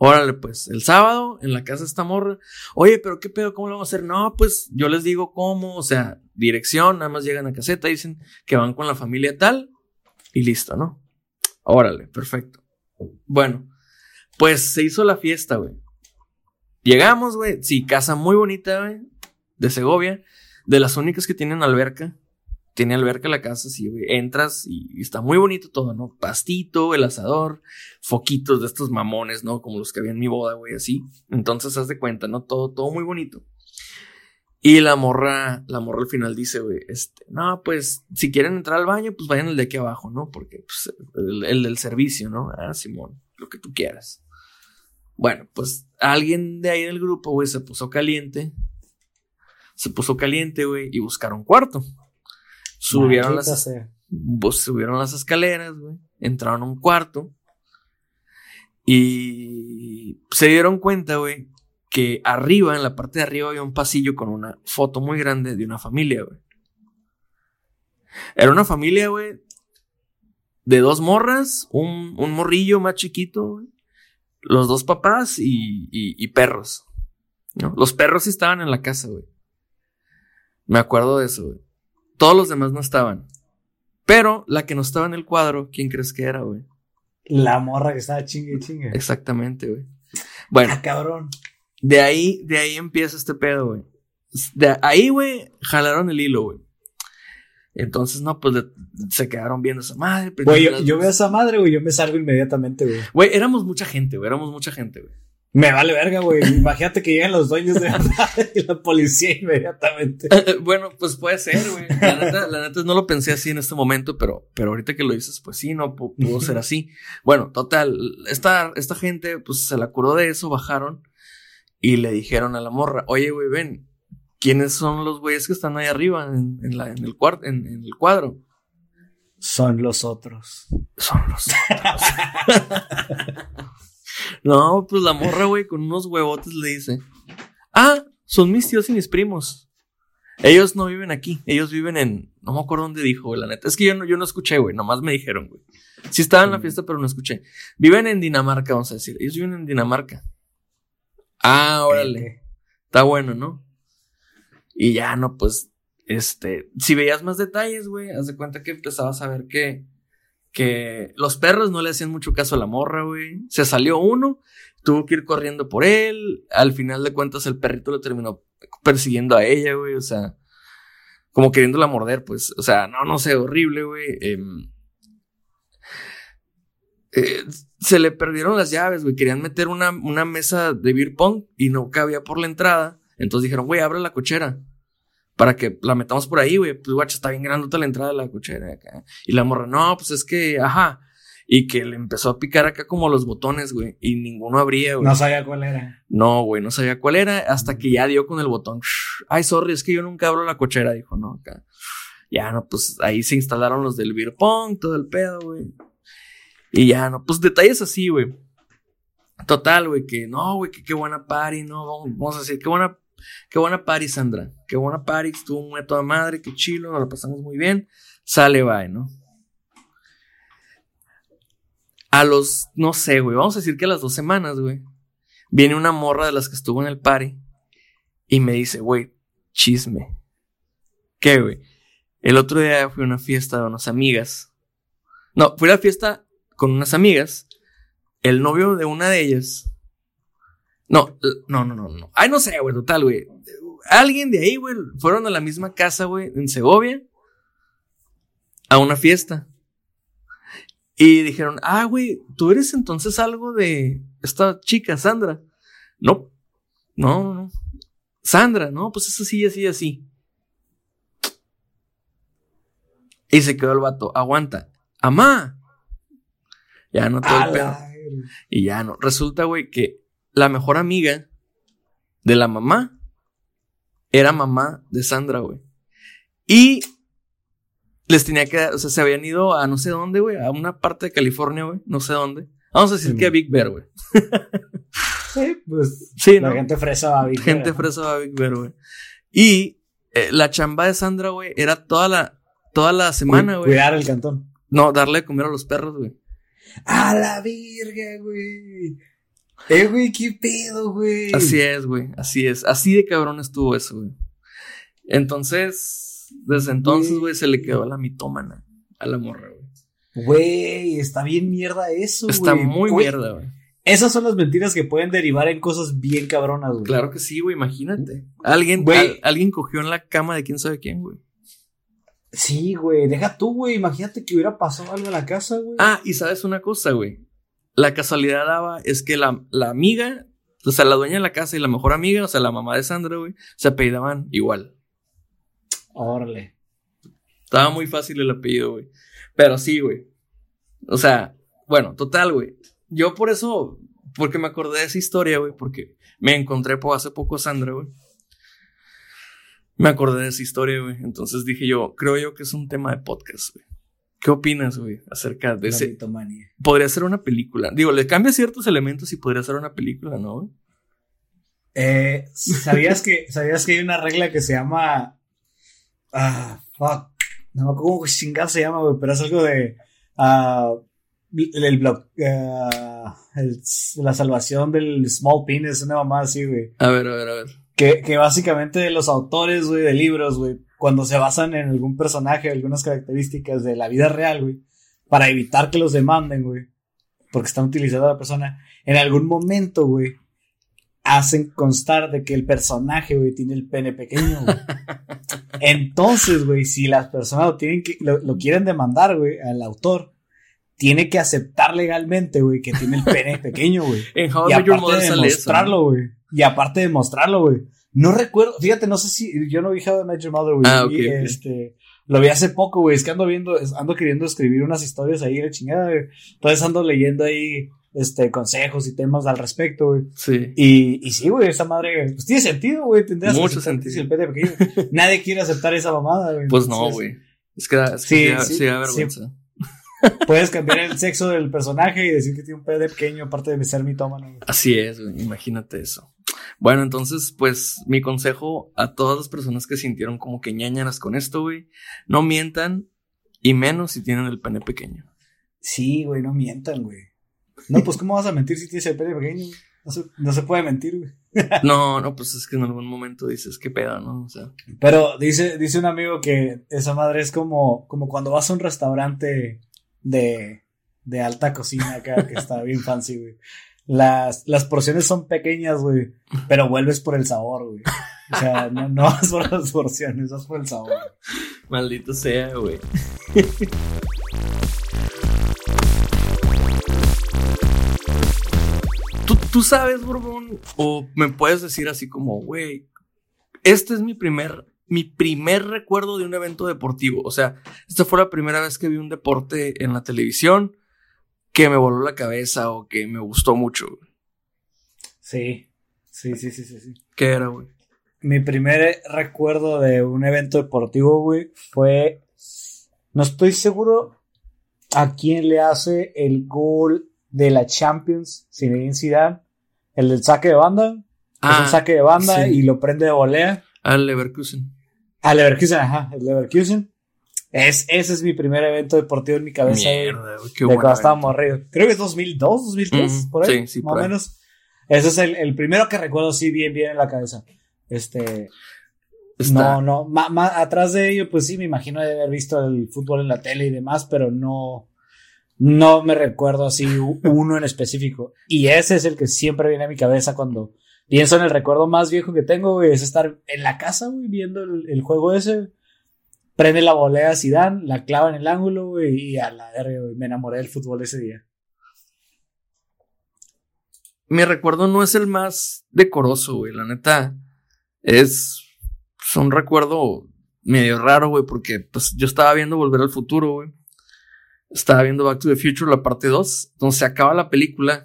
B: Órale, pues, el sábado en la casa de esta morra. Oye, pero qué pedo, ¿cómo lo vamos a hacer? No, pues yo les digo cómo, o sea, dirección, nada más llegan a caseta, dicen que van con la familia tal y listo, ¿no? Órale, perfecto. Bueno, pues se hizo la fiesta, güey. Llegamos, güey. Sí, casa muy bonita, güey. De Segovia. De las únicas que tienen alberca. Tiene alberca la casa, sí, güey. Entras y está muy bonito todo, ¿no? Pastito, el asador, foquitos de estos mamones, ¿no? Como los que había en mi boda, güey, así. Entonces, haz de cuenta, ¿no? Todo, todo muy bonito. Y la morra, la morra al final dice, güey, este, no, pues, si quieren entrar al baño, pues vayan el de aquí abajo, ¿no? Porque, pues, el, el del servicio, ¿no? Ah, Simón, lo que tú quieras. Bueno, pues alguien de ahí del grupo, güey, se puso caliente. Se puso caliente, güey, y buscaron cuarto. Subieron las, subieron las escaleras, güey. Entraron a un cuarto. Y se dieron cuenta, güey, que arriba, en la parte de arriba, había un pasillo con una foto muy grande de una familia, güey. Era una familia, güey, de dos morras, un, un morrillo más chiquito, güey, los dos papás y, perros. ¿no? Los perros sí estaban en la casa, güey. Me acuerdo de eso, güey. Todos los demás no estaban. Pero la que no estaba en el cuadro, ¿quién crees que era, güey?
A: La morra que estaba chingue chingue.
B: Exactamente, güey. Bueno.
A: Ah, cabrón.
B: De ahí, de ahí empieza este pedo, güey. De ahí, güey, jalaron el hilo, güey. Entonces, no, pues se quedaron viendo esa madre.
A: Güey, yo, veo a esa madre, güey, yo me salgo inmediatamente, güey.
B: Güey, éramos mucha gente, güey, éramos mucha gente, güey.
A: Me vale verga, güey. Imagínate que llegan los dueños de y la policía inmediatamente.
B: Eh, eh, bueno, pues puede ser, güey. La neta, la neta no lo pensé así en este momento, pero, pero ahorita que lo dices, pues sí, no pudo ser así. Bueno, total, esta, esta gente, pues se la curó de eso, bajaron y le dijeron a la morra, oye, güey, ven, ¿Quiénes son los güeyes que están ahí arriba en, el, en, el cuadro?
A: Son los otros.
B: Son los otros. no, pues la morra, güey, con unos huevotes le dice: Ah, son mis tíos y mis primos. Ellos no viven aquí, ellos viven en. No me acuerdo dónde dijo, güey, la neta. Es que yo no, yo no escuché, güey, nomás me dijeron, güey. Sí estaba en la fiesta, pero no escuché. Viven en Dinamarca, vamos a decir. Ellos viven en Dinamarca. Ah, órale. Está bueno, ¿no? Y ya no, pues este, si veías más detalles, güey, haz de cuenta que empezabas a ver que, que los perros no le hacían mucho caso a la morra, güey. Se salió uno, tuvo que ir corriendo por él. Al final de cuentas, el perrito le terminó persiguiendo a ella, güey. O sea, como queriéndola morder, pues. O sea, no, no sé, horrible, güey. Em, eh, se le perdieron las llaves, güey. Querían meter una, una mesa de beer pong y no cabía por la entrada. Entonces dijeron, güey, abre la cochera. Para que la metamos por ahí, güey. Pues, guacha, está bien grande la entrada de la cochera acá. Y la morra, no, pues es que, ajá. Y que le empezó a picar acá como los botones, güey. Y ninguno abría, güey.
A: No sabía cuál era.
B: No, güey, no sabía cuál era. Hasta que ya dio con el botón. Ay, sorry, es que yo nunca abro la cochera. Dijo, no, acá. Ya, no, pues ahí se instalaron los del beer pong, todo el pedo, güey. Y ya, no, pues detalles así, güey. Total, güey, que no, güey, que qué buena party, no, vamos a decir, qué buena, qué buena party, Sandra. Qué buena party, estuvo muy a toda madre, qué chilo, nos la pasamos muy bien. Sale, bye, ¿no? A los, no sé, güey, vamos a decir que a las dos semanas, güey, viene una morra de las que estuvo en el party y me dice, güey, chisme. ¿Qué, güey? El otro día fui a una fiesta de unas amigas. No, fui a la fiesta con unas amigas. El novio de una de ellas. No, no, no, no, no. Ay, no sé, güey, total, güey. Alguien de ahí, güey, fueron a la misma casa, güey, en Segovia. A una fiesta. Y dijeron, ah, güey, tú eres entonces algo de esta chica, Sandra. No, no, no. Sandra, no, pues es así, así, así. Y se quedó el vato, aguanta. Amá. Ya no todo el pedo. Y ya no. Resulta, güey, que la mejor amiga de la mamá era mamá de Sandra, güey. Y les tenía que, o sea, se habían ido a no sé dónde, güey, a una parte de California, güey, no sé dónde. Vamos a decir que a Big Bear, güey.
A: sí, pues. Sí, La gente fresa va a Big
B: Bear. Gente fresa va a Big Bear, güey. Y eh, la chamba de Sandra, güey, era toda la, toda la semana, güey.
A: Cuidar el cantón.
B: No, darle de comer a los perros, güey.
A: A la virga, güey. Eh, güey, qué pedo, güey.
B: Así es, güey. Así es. Así de cabrón estuvo eso, güey. Entonces, desde entonces, güey, se le quedó a la mitómana. A la morra, güey.
A: Güey, está bien mierda eso, güey.
B: Está muy mierda, güey.
A: Esas son las mentiras que pueden derivar en cosas bien cabronas, güey.
B: Claro que sí, güey, imagínate. Alguien, alguien cogió en la cama de quién sabe quién, güey.
A: Sí, güey, deja tú, güey. Imagínate que hubiera pasado algo en la casa, güey.
B: Ah, y sabes una cosa, güey. La casualidad daba es que la, la, amiga, o sea, la dueña de la casa y la mejor amiga, o sea, la mamá de Sandra, güey, se apellidaban igual.
A: Órale.
B: Estaba muy fácil el apellido, güey. Pero sí, güey. O sea, bueno, total, güey. Yo por eso, porque me acordé de esa historia, güey, porque me encontré por hace poco Sandra, güey me acordé de esa historia, güey. Entonces dije yo, creo yo que es un tema de podcast, güey. ¿Qué opinas, güey, acerca de ese? Podría ser una película. Digo, le cambia ciertos elementos y podría ser una película, ¿no, güey?
A: Eh, ¿sabías que, ¿Sabías que hay una regla que se llama. Ah, fuck. No me acuerdo cómo chingada se llama, güey, pero es algo de. Ah, el, blog. Ah, la salvación del small penis, una mamá así, güey.
B: A ver, a ver, a ver.
A: Que, que básicamente los autores, güey, de libros, güey, cuando se basan en algún personaje, algunas características de la vida real, güey, para evitar que los demanden, güey, porque están utilizando a la persona, en algún momento, güey, hacen constar de que el personaje, güey, tiene el pene pequeño, güey. Entonces, güey, si las personas lo, tienen que, lo, quieren demandar, güey, al autor, tiene que aceptar legalmente, güey, que tiene el pene pequeño, güey. y aparte de demostrarlo, güey. Y aparte de mostrarlo, güey. No recuerdo, fíjate, no sé si, yo no vi How I Met Your Mother, güey. Ah, este, lo vi hace poco, güey. Es que ando viendo, ando queriendo escribir unas historias ahí de chingada, güey. Entonces ando leyendo ahí, este, consejos y temas al respecto, güey.
B: Sí.
A: Y, y sí, güey, esa madre, pues tiene sentido, güey. Tendrías
B: Mucho sentido.
A: El pequeño. Nadie quiere aceptar esa mamada, güey.
B: Pues no, güey. Es que, es que sí, sí, da vergüenza.
A: Puedes cambiar el sexo del personaje y decir que tiene un pene pequeño, aparte de ser mitómano.
B: Así es, güey. Imagínate eso. Bueno, entonces, pues mi consejo a todas las personas que sintieron como que ñañaras con esto, güey, no mientan y menos si tienen el pene pequeño.
A: Sí, güey, no mientan, güey. No, pues ¿cómo vas a mentir si tienes el pene pequeño? No se, no se puede mentir, güey.
B: No, no, pues es que en algún momento dices, qué pedo, ¿no? O sea,
A: Pero dice, dice un amigo que esa madre es como, como cuando vas a un restaurante de, de alta cocina acá, que está bien fancy, güey. Las, las porciones son pequeñas, güey, pero vuelves por el sabor, güey. O sea, no, no vas por las porciones, vas por el sabor.
B: maldito sea, güey. ¿Tú, tú sabes, Borbón, o me puedes decir así como, güey, este es mi primer, mi primer recuerdo de un evento deportivo. O sea, esta fue la primera vez que vi un deporte en la televisión que me voló la cabeza o que me gustó mucho. güey.
A: Sí, sí, sí, sí, sí, sí.
B: ¿Qué era, güey?
A: Mi primer recuerdo de un evento deportivo, güey, fue. No estoy seguro a quién le hace el gol de la Champions, Zinedine Zidane. El del saque de banda. es
B: Ah,
A: un saque de banda
B: sí.
A: y lo prende de volea.
B: Al Leverkusen.
A: Al Leverkusen, ajá, el Leverkusen. Es, ese es mi primer evento deportivo en mi cabeza.
B: Mierda, qué
A: de cuando estaba morrido. Creo que es 2002, 2003,
B: Ujú,
A: por ahí.
B: sí, sí,
A: más o menos. Ese es el, el primero que recuerdo, sí, bien, bien en la cabeza. Este.
B: Está-
A: No, no, ma- ma- atrás de ello, pues sí, me imagino de haber visto el fútbol en la tele y demás, pero no, no me recuerdo así uno en específico. Y ese es el que siempre viene a mi cabeza cuando pienso en el recuerdo más viejo que tengo, güey, es estar en la casa, güey, viendo el, el juego ese. Prende la volea a Zidane, la clava en el ángulo, güey, y a la verga, güey, me enamoré del fútbol ese día.
B: mi recuerdo no es el más decoroso, güey. La neta es, es un recuerdo medio raro, güey, porque pues yo estaba viendo Volver al Futuro, güey. Estaba viendo Back to the Future, la parte 2, donde se acaba la película.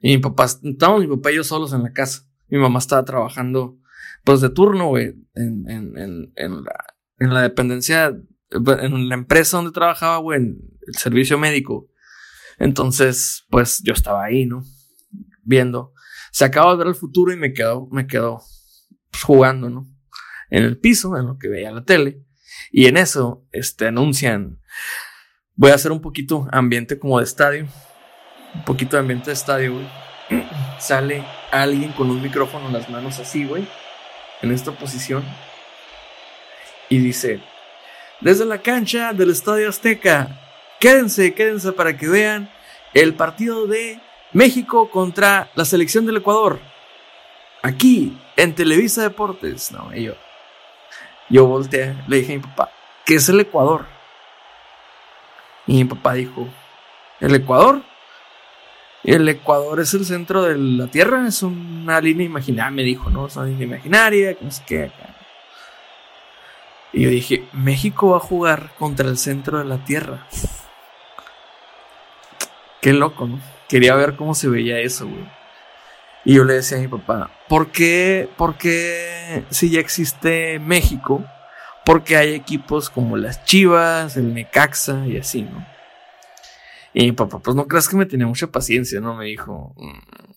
B: Y mi papá, estábamos mi papá y yo solos en la casa. Mi mamá estaba trabajando, pues de turno, güey, en, en, en, en la, en la dependencia, en la empresa donde trabajaba, güey, en el servicio médico. Entonces, pues yo estaba ahí, ¿no? viendo. Se acaba de ver el futuro y me quedo, me quedo pues, jugando, ¿no? En el piso, en lo que veía la tele. Y en eso, este, anuncian. Voy a hacer un poquito ambiente como de estadio. Un poquito de ambiente de estadio, güey. Sale alguien con un micrófono en las manos así, güey. En esta posición. Y dice: Desde la cancha del Estadio Azteca. Quédense, quédense para que vean el partido de México contra la selección del Ecuador. Aquí, en Televisa Deportes. No, y yo. Yo volteé, le dije a mi papá, ¿qué es el Ecuador? Y mi papá dijo, ¿el Ecuador? El Ecuador es el centro de la Tierra, es una línea imaginaria, me dijo, ¿no? Es una línea imaginaria, que no sé qué. acá". Y yo dije, México va a jugar contra el centro de la Tierra. Qué loco, ¿no? Quería ver cómo se veía eso, güey. Y yo le decía a mi papá, ¿por qué, por qué si ya existe México? Porque hay equipos como las Chivas, el Necaxa y así, ¿no? Y mi papá, pues no creas que me tenía mucha paciencia, ¿no? Me dijo, "Mm,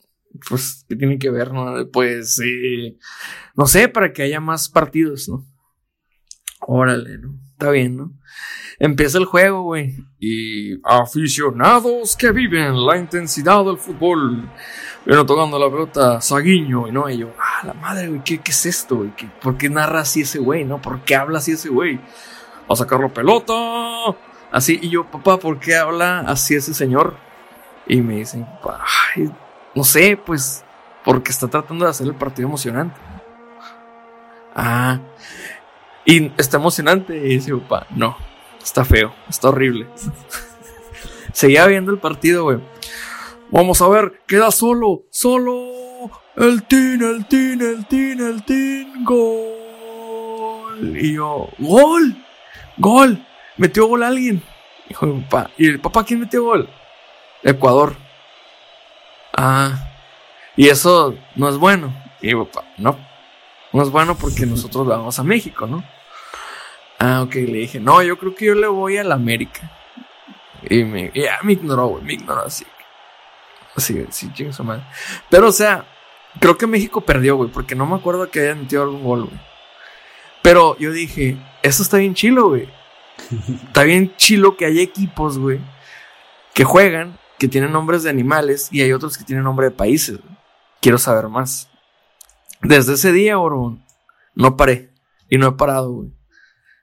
B: pues, ¿qué tiene que ver, no? Pues, eh, no sé, para que haya más partidos, ¿no? Órale, ¿no? Está bien, ¿no? Empieza el juego, güey. Y aficionados que viven la intensidad del fútbol. Viene tocando la pelota Saguiño, y no, y yo, ah, la madre, güey, ¿qué, qué es esto, güey? ¿Qué- ¿Por qué narra así ese güey, no? ¿Por qué habla así ese güey? A sacar la pelota. Así, y yo, papá, ¿por qué habla así ese señor? Y me dicen, ay, no sé, pues, porque está tratando de hacer el partido emocionante. Ah, y está emocionante. Y dice, papá, no, está feo, está horrible. Seguía viendo el partido, güey. Vamos a ver, queda solo, solo. El tin, el tin, el tin, el tin, gol. Y yo, gol, gol. Metió gol alguien. Dijo mi papá. ¿Y el papá quién metió gol? Ecuador. Ah, y eso no es bueno. Y papá, no. No es bueno porque nosotros vamos a México, ¿no? Ah, ok, le dije, no, yo creo que yo le voy a la América. Y me, ya me ignoró, güey, me ignoró así. Así, sí, chingue su madre. Pero, o sea, creo que México perdió, güey, porque no me acuerdo que hayan metido algún gol, güey. Pero yo dije, eso está bien chilo, güey. Está bien chilo que haya equipos, güey, que juegan, que tienen nombres de animales y hay otros que tienen nombre de países. güey. quiero saber más. Desde ese día, bro, no paré. Y no he parado, güey.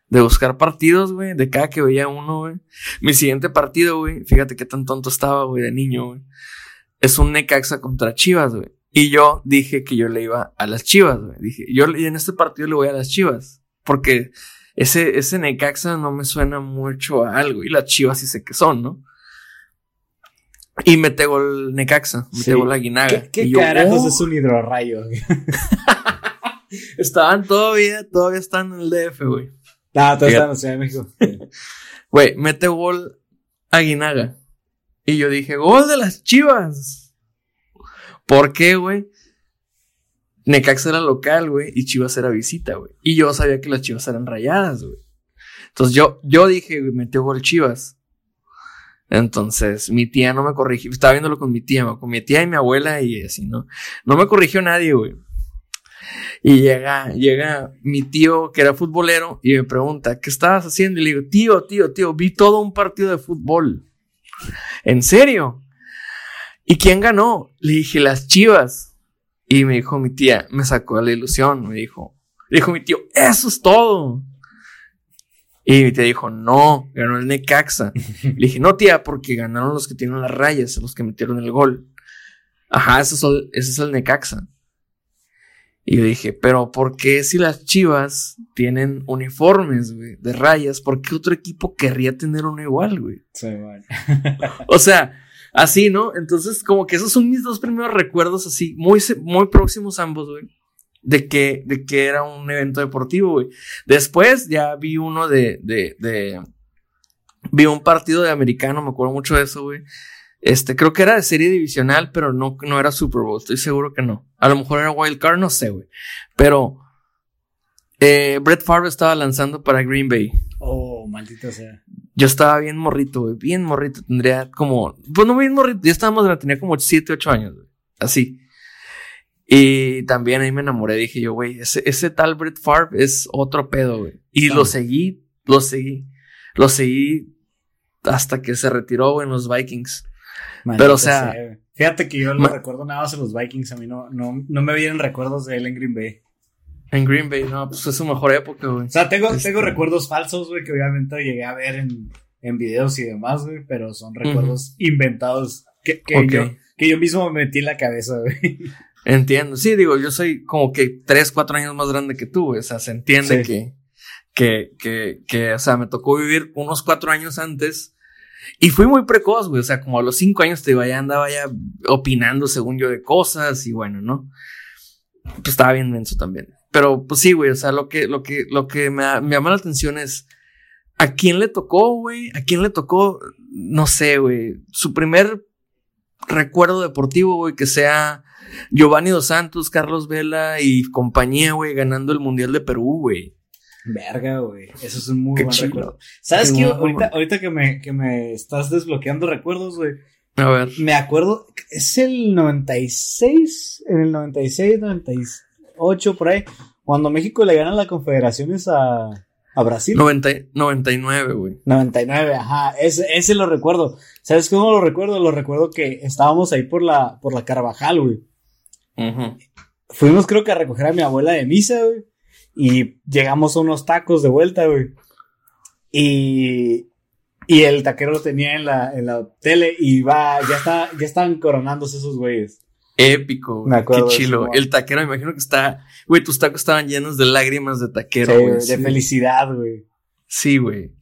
B: De buscar partidos, güey. De cada que veía uno, güey. Mi siguiente partido, güey. Fíjate qué tan tonto estaba, güey, de niño, güey. Es un Necaxa contra Chivas, güey. Y yo dije que yo le iba a las Chivas, güey. Dije, yo en este partido le voy a las Chivas. Porque ese, ese Necaxa no me suena mucho a algo. Y las Chivas sí sé que son, ¿no? Y mete gol Necaxa, mete gol Aguinaga.
A: ¿Qué, qué
B: yo,
A: carajos
B: "Oh".
A: es un hidrorrayo?
B: Estaban todavía, todavía están en el DF, güey.
A: Ah, todo está
B: Fíjate.
A: en la Ciudad de México.
B: Güey, mete gol Aguinaga. Y yo dije, gol de las Chivas. ¿Por qué, güey? Necaxa era local, güey, y Chivas era visita, güey. Y yo sabía que las Chivas eran rayadas, güey. Entonces yo, yo dije, güey, metió gol Chivas. Entonces, mi tía no me corrigió. Estaba viéndolo con mi tía, con mi tía y mi abuela y así, ¿no? No me corrigió nadie, güey. Y llega, llega mi tío que era futbolero y me pregunta, ¿qué estabas haciendo? Y le digo, tío, tío, tío, vi todo un partido de fútbol. ¿En serio? ¿Y quién ganó? Le dije, las chivas. Y me dijo mi tía, me sacó la ilusión, me dijo. Dijo mi tío, eso es todo. Y mi tía dijo, no, ganó el Necaxa. Le dije, no, tía, porque ganaron los que tienen las rayas, los que metieron el gol. Ajá, ese es el, ese es el Necaxa. Y yo dije, pero ¿por qué si las chivas tienen uniformes, güey, de rayas, por qué otro equipo querría tener uno igual, güey?
A: Sí.
B: O sea, así, ¿no? Entonces, como que esos son mis dos primeros recuerdos así, muy, muy próximos ambos, güey. De que, de que era un evento deportivo, güey. Después ya vi uno de, de, de, vi un partido de americano, me acuerdo mucho de eso, güey. Este, creo que era de serie divisional, pero no, no era Super Bowl, estoy seguro que no. A lo mejor era Wild Card, no sé, güey. Pero, eh, Brett Favre estaba lanzando para Green Bay.
A: Oh, maldito sea.
B: Yo estaba bien morrito, güey. Bien morrito. Tendría como. Pues no bien morrito. Ya estábamos, grande, tenía como 7, 8 años, güey. Así. Y también ahí me enamoré. Dije yo, güey, ese, ese tal Brett Favre es otro pedo, güey. Y lo seguí, lo seguí. Lo seguí hasta que se retiró, güey, en los Vikings. Pero, o sea.
A: Fíjate que yo
B: ma-
A: recuerdo nada más en los Vikings. A mí no, no, no me vienen recuerdos de él en Green Bay.
B: En Green Bay, no, pues es su mejor época, güey.
A: O sea, tengo,
B: Este-
A: tengo recuerdos falsos, güey, que obviamente llegué a ver en, en videos y demás, güey, pero son recuerdos inventados que, que, yo, que yo mismo me metí en la cabeza, güey.
B: Entiendo. Sí, digo, yo soy como que 3, 4 años más grande que tú. O sea, se entiende
A: Sí.
B: que, que, que, que, o sea, me tocó vivir unos 4 años antes. Y fui muy precoz, güey. O sea, como a los 5 años te iba, ya andaba ya opinando según yo de cosas y bueno, ¿no? Pues estaba bien menso también. Pero pues sí, güey. O sea, lo que, lo que, lo que me, me llama la atención es a quién le tocó, güey. A quién le tocó, no sé, güey. Su primer recuerdo deportivo, güey, que sea Giovanni Dos Santos, Carlos Vela y compañía, güey, ganando el Mundial de Perú, güey.
A: Verga, güey. Eso es un muy
B: Qué
A: buen
B: chido.
A: recuerdo. ¿Sabes
B: Qué
A: ahorita que, me, que me estás desbloqueando recuerdos, güey.
B: A ver.
A: Me acuerdo, es el 96, en el 96, 98, por ahí, cuando México le gana las confederaciones a, a Brasil.
B: 90, 99, güey.
A: 99, ajá, ese, ese lo recuerdo. ¿Sabes cómo lo recuerdo? Lo recuerdo que estábamos ahí por la, por la Carvajal, güey. Fuimos creo que a recoger a mi abuela de misa, güey. Y llegamos a unos tacos de vuelta, güey. Y, y el taquero lo tenía en la, en la tele y va, ya está, ya estaban coronándose esos güeyes.
B: Épico, güey.
A: Me acuerdo
B: Qué chilo.
A: eso,
B: El taquero, me imagino que está. Güey, tus tacos estaban llenos de lágrimas de taquero,
A: Sí,
B: güey.
A: de
B: sí.
A: felicidad, güey.
B: Sí, güey.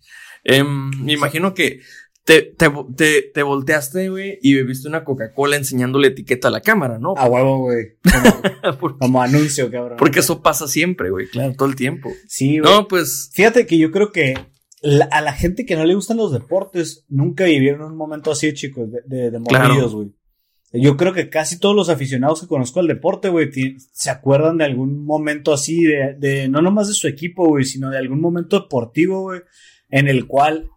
B: Em, me imagino que te, te, te, te volteaste, güey, y bebiste una Coca-Cola enseñándole etiqueta a la cámara, ¿no?
A: A huevo, güey. Como,
B: porque,
A: como anuncio, cabrón.
B: porque eso pasa siempre, güey, claro, todo el tiempo.
A: Sí, güey.
B: No, pues.
A: Fíjate que yo creo que la- a la gente que no le gustan los deportes nunca vivieron un momento así, chicos, de, de, de
B: Claro.
A: morrillos, güey. Yo creo que casi todos los aficionados que conozco al deporte, güey, se acuerdan de algún momento así, de, de no nomás de su equipo, güey, sino de algún momento deportivo, güey, en el cual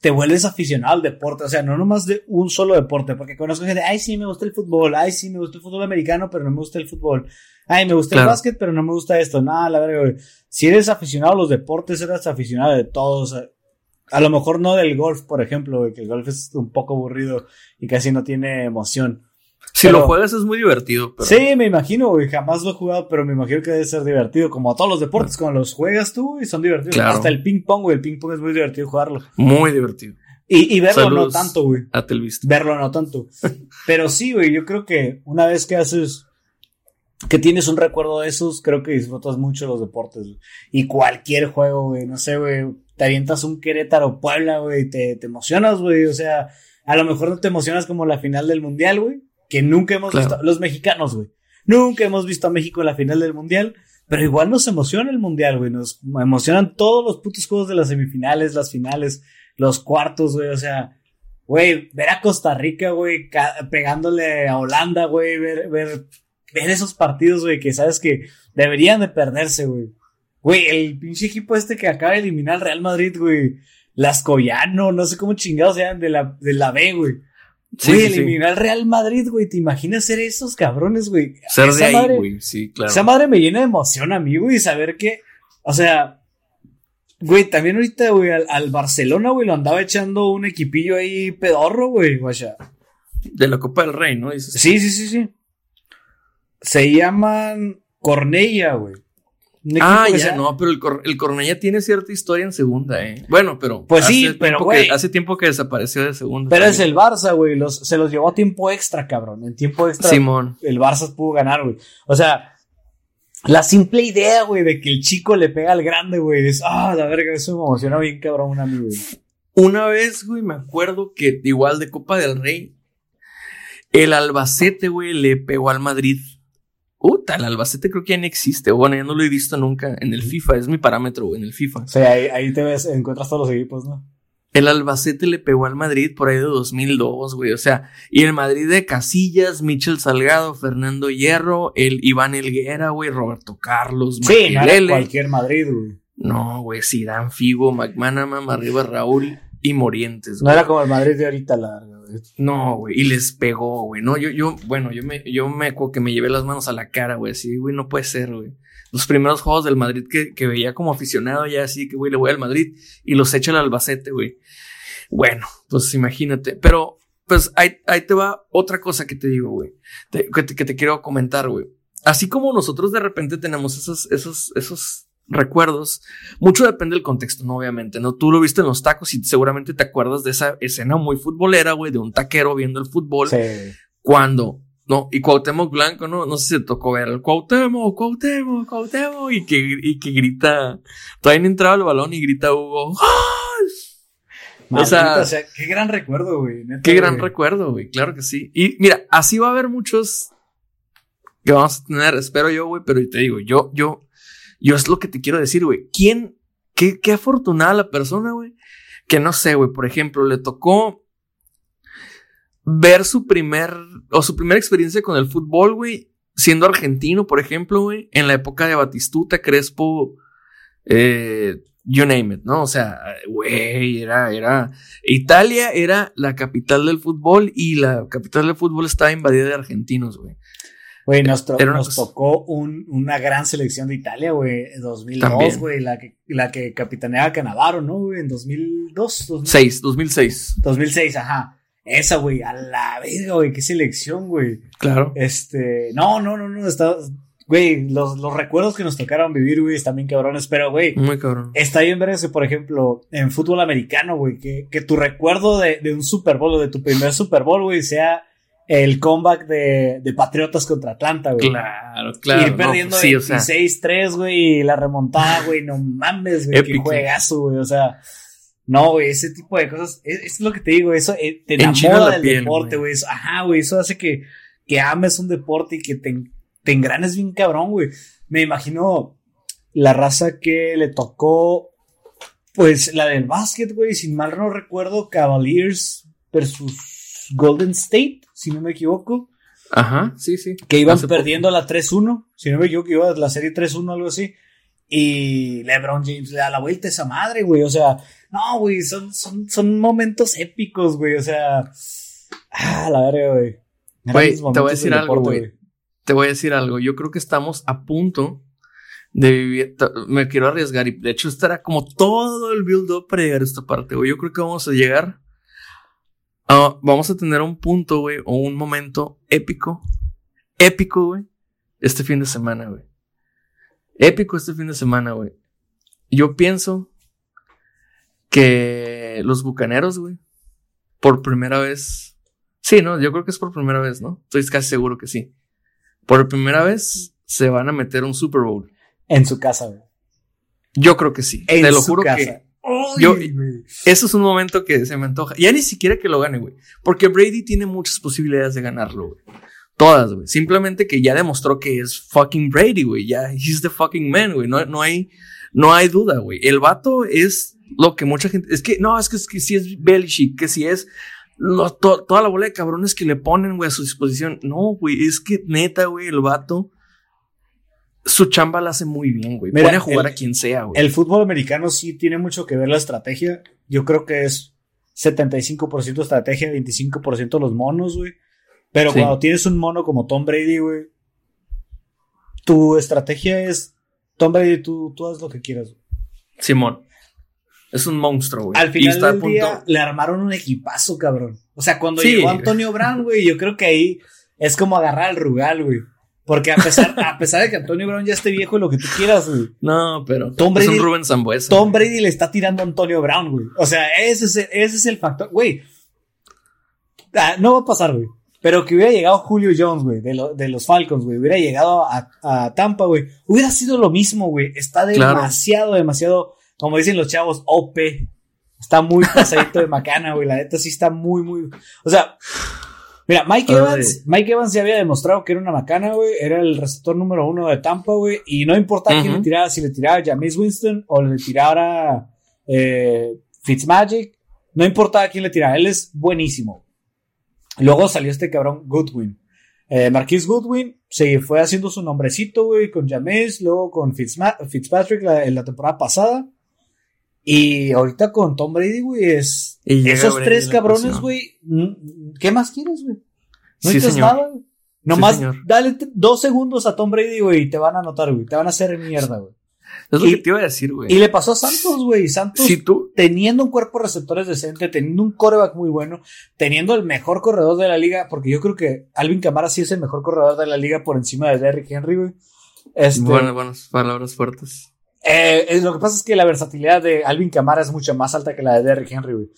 A: te vuelves aficionado al deporte, o sea, no nomás de un solo deporte, porque conozco gente, ay, sí, me gusta el fútbol, ay, sí, me gusta el fútbol americano, pero no me gusta el fútbol, ay, me gusta
B: Claro.
A: el básquet, pero no me gusta esto, nada, la verdad, güey. Si eres aficionado a los deportes, eres aficionado de todos, a, a lo mejor no del golf, por ejemplo, güey, que el golf es un poco aburrido y casi no tiene emoción.
B: Si lo juegas es muy divertido.
A: Pero... Sí, me imagino, güey. Jamás lo he jugado, pero me imagino que debe ser divertido. Como a todos los deportes, cuando los juegas tú, y son divertidos. Hasta el ping pong, güey. El ping pong es muy divertido jugarlo.
B: Muy divertido.
A: Y, verlo no tanto, güey.
B: A
A: Verlo no tanto. pero sí, güey. Yo creo que una vez que haces. Que tienes un recuerdo de esos, creo que disfrutas mucho los deportes, güey. Y cualquier juego, güey. No sé, güey. Te avientas un Querétaro Puebla, güey. Te, te emocionas, güey. O sea, a lo mejor no te emocionas como la final del mundial, güey que nunca hemos visto, los mexicanos, güey. Nunca hemos visto a México en la final del mundial, pero igual nos emociona el mundial, güey. Nos emocionan todos los putos juegos de las semifinales, las finales, los cuartos, güey. O sea, güey, ver a Costa Rica, güey, pegándole a Holanda, güey, ver, ver, ver esos partidos, güey, que sabes que deberían de perderse, güey. Güey, el pinche equipo este que acaba de eliminar al Real Madrid, güey. Las Coyano, no sé cómo chingados sean de la, de la B, güey. Sí, güey, eliminar al Real Madrid, güey. ¿Te imaginas ser esos cabrones, güey?
B: Ser de ahí, güey. Sí, claro.
A: Esa madre me llena de emoción a mí, güey, saber que, o sea, güey, también ahorita, güey, al, Barcelona, güey, lo andaba echando un equipillo ahí pedorro, güey, guacha.
B: De la Copa del Rey, ¿no?
A: Sí, sí, sí, sí. Se llaman Cornella, güey.
B: Ah, ya, no, pero el, el Cornella tiene cierta historia en segunda, ¿eh? Bueno, pero.
A: Pues sí, pero, güey.
B: Hace tiempo que desapareció de segunda.
A: Pero es el Barça, güey. se los llevó a tiempo extra, cabrón. En tiempo extra.
B: Simón.
A: El Barça pudo ganar, güey. O sea, la simple idea, güey, de que el chico le pega al grande, güey. Es, ah, la verga, eso me emociona bien, cabrón, un amigo,
B: Una vez, güey, me acuerdo que igual de Copa del Rey, el Albacete, güey, le pegó al Madrid Uta, el Albacete creo que ya no existe. Bueno, ya no lo he visto nunca en el FIFA. Es mi parámetro, güey, en el FIFA.
A: O sea, ahí, te ves, encuentras todos los equipos, ¿no?
B: El Albacete le pegó al Madrid por ahí de 2002, güey. O sea, y el Madrid de Casillas, Michel Salgado, Fernando Hierro, el Iván Elguera, güey, Roberto Carlos,
A: Sí, no cualquier Madrid, güey.
B: No, güey, Zidane, Figo, McManaman, arriba Raúl y Morientes.
A: No era como el Madrid de ahorita, la
B: no, güey, y les pegó, güey. No, yo, yo, bueno, yo me, yo me acuerdo que me llevé las manos a la cara, güey. Así, güey, no puede ser, güey. Los primeros juegos del Madrid que, que veía como aficionado ya así, que, güey, le voy al Madrid y los echa el Albacete, güey. Bueno, pues imagínate. Pero, pues ahí, ahí te va otra cosa que te digo, güey. que, que te quiero comentar, güey. Así como nosotros de repente tenemos esos, esos, esos recuerdos. Mucho depende del contexto, ¿no? Obviamente, ¿no? Tú lo viste en los tacos y seguramente te acuerdas de esa escena muy futbolera, güey, de un taquero viendo el fútbol. Sí. Cuando, ¿no? Y Cuauhtémoc Blanco, ¿no? No sé si te tocó ver al Cuauhtémoc, Cuauhtémoc, Cuauhtémoc, y que, y que grita, todavía no entraba el balón y grita Hugo,
A: o, sea, qué gran recuerdo, güey.
B: Qué gran recuerdo, güey, claro que sí. Y mira, así va a haber muchos que vamos a tener, espero yo, güey, pero te digo, yo, yo, yo es lo que te quiero decir, güey. ¿Quién, qué, qué afortunada la persona, güey? Que no sé, güey, por ejemplo, le tocó ver su primer, o su primera experiencia con el fútbol, güey, siendo argentino, por ejemplo, güey, en la época de Batistuta, Crespo, eh, you name it, ¿no? O sea, güey, era, era, Italia era la capital del fútbol y la capital del fútbol estaba invadida de argentinos, güey.
A: Güey, nos, nos tocó un, una gran selección de Italia, güey, 2002, güey, la que, la que capitaneaba Canavaro, ¿no, güey? En 2002,
B: 2006, 2006.
A: 2006, ajá. Esa, güey, a la verga, güey, qué selección, güey.
B: Claro.
A: Este, no, no, no, no, está, güey, los, los recuerdos que nos tocaron vivir, güey, están bien cabrones, pero, güey.
B: Muy cabrón.
A: Está bien ver eso, por ejemplo, en fútbol americano, güey, que, que tu recuerdo de, de un Super Bowl o de tu primer Super Bowl, güey, sea el comeback de, de Patriotas contra Atlanta, güey.
B: Claro, claro.
A: Ir perdiendo no, pues 16-3, güey, y la remontada, güey, no mames, güey, qué juegazo, güey, o sea. No, güey, ese tipo de cosas, es, es lo que te digo, eso eh, te enamora del deporte, güey. Ajá, güey, eso hace que, que ames un deporte y que te, te engranes bien cabrón, güey. Me imagino la raza que le tocó, pues, la del básquet, güey, sin mal no recuerdo, Cavaliers versus Golden State si no me equivoco.
B: Ajá, sí, sí.
A: Que iban perdiendo la 3-1, si no me equivoco, iba la serie 3-1, algo así. Y LeBron James le da la vuelta a esa madre, güey. O sea, no, güey, son, son, son momentos épicos, güey. O sea, ah, la verga, güey.
B: Güey, te voy a decir algo, güey. Te voy a decir algo. Yo creo que estamos a punto de vivir. Me quiero arriesgar y de hecho estará como todo el build-up para llegar a esta parte, güey. Yo creo que vamos a llegar ah, vamos a tener un punto, güey, o un momento épico, épico, güey, este fin de semana, güey. Épico este fin de semana, güey. Yo pienso que los bucaneros, güey, por primera vez. Sí, no, yo creo que es por primera vez, ¿no? Estoy casi seguro que sí. Por primera vez se van a meter un Super Bowl.
A: En su casa, güey.
B: Yo creo que sí. Te lo juro que. Yo, eso es un momento que se me antoja. Ya ni siquiera que lo gane, güey. Porque Brady tiene muchas posibilidades de ganarlo, güey. Todas, güey. Simplemente que ya demostró que es fucking Brady, güey. Ya, he's the fucking man, güey. No, no, hay, no hay duda, güey. El vato es lo que mucha gente. Es que, no, es que, es que si es Belichick, que si es toda la bola de cabrones que le ponen, güey, a su disposición. No, güey. Es que neta, güey, el vato su chamba la hace muy bien, güey. Pone a jugar a quien sea, güey.
A: El fútbol americano sí tiene mucho que ver la estrategia. Yo creo que es 75% estrategia, 25% los monos, güey. Pero cuando tienes un mono como Tom Brady, güey, tu estrategia es Tom Brady, tú, tú haz lo que quieras. Güey.
B: Simón. Es un monstruo, güey.
A: Al final del día le armaron un equipazo, cabrón. O sea, cuando llegó Antonio Brown, güey, yo creo que ahí es como agarrar al Rugal, güey. Porque a pesar, a pesar de que Antonio Brown ya esté viejo y lo que tú quieras, güey.
B: No, pero Tom Brady, es un Rubén Zambuesa.
A: Tom Brady le está tirando a Antonio Brown, güey. O sea, ese es, el, ese es el factor. Güey. Ah, no va a pasar, güey. Pero que hubiera llegado Julio Jones, güey, de, de, los Falcons, güey. Hubiera llegado a, a Tampa, güey. Hubiera sido lo mismo, güey. Está demasiado, demasiado, como dicen los chavos, OP. Está muy pasadito de macana, güey. La neta sí está muy, muy. O sea, Mira, Mike Evans, Mike Evans ya había demostrado que era una macana, güey. Era el receptor número uno de Tampa, güey. Y no importa quién le tirara, si le tiraba James Winston o le tirara eh, Fitzmagic. No importa quién le tirara, él es buenísimo. Luego salió este cabrón Goodwin. Eh, Marquis Goodwin se fue haciendo su nombrecito, güey, con James, luego con Fitzpatrick en la temporada pasada. Y ahorita con Tom Brady, güey, es. esos tres cabrones, güey. ¿Qué más quieres, güey? No sí, nada, güey. Nomás dale dos segundos a Tom Brady, güey, y te van a anotar, güey. Te van a hacer mierda, güey.
B: Es lo que te iba a decir, güey.
A: Y le pasó a Santos, güey. Santos, teniendo un cuerpo de receptores decente, teniendo un coreback muy bueno, teniendo el mejor corredor de la liga, porque yo creo que Alvin Camara sí es el mejor corredor de la liga por encima de Derrick Henry, güey.
B: Este, bueno, buenas palabras fuertes.
A: Eh, lo que pasa es que la versatilidad de Alvin Kamara es mucho más alta que la de Derrick Henry, güey.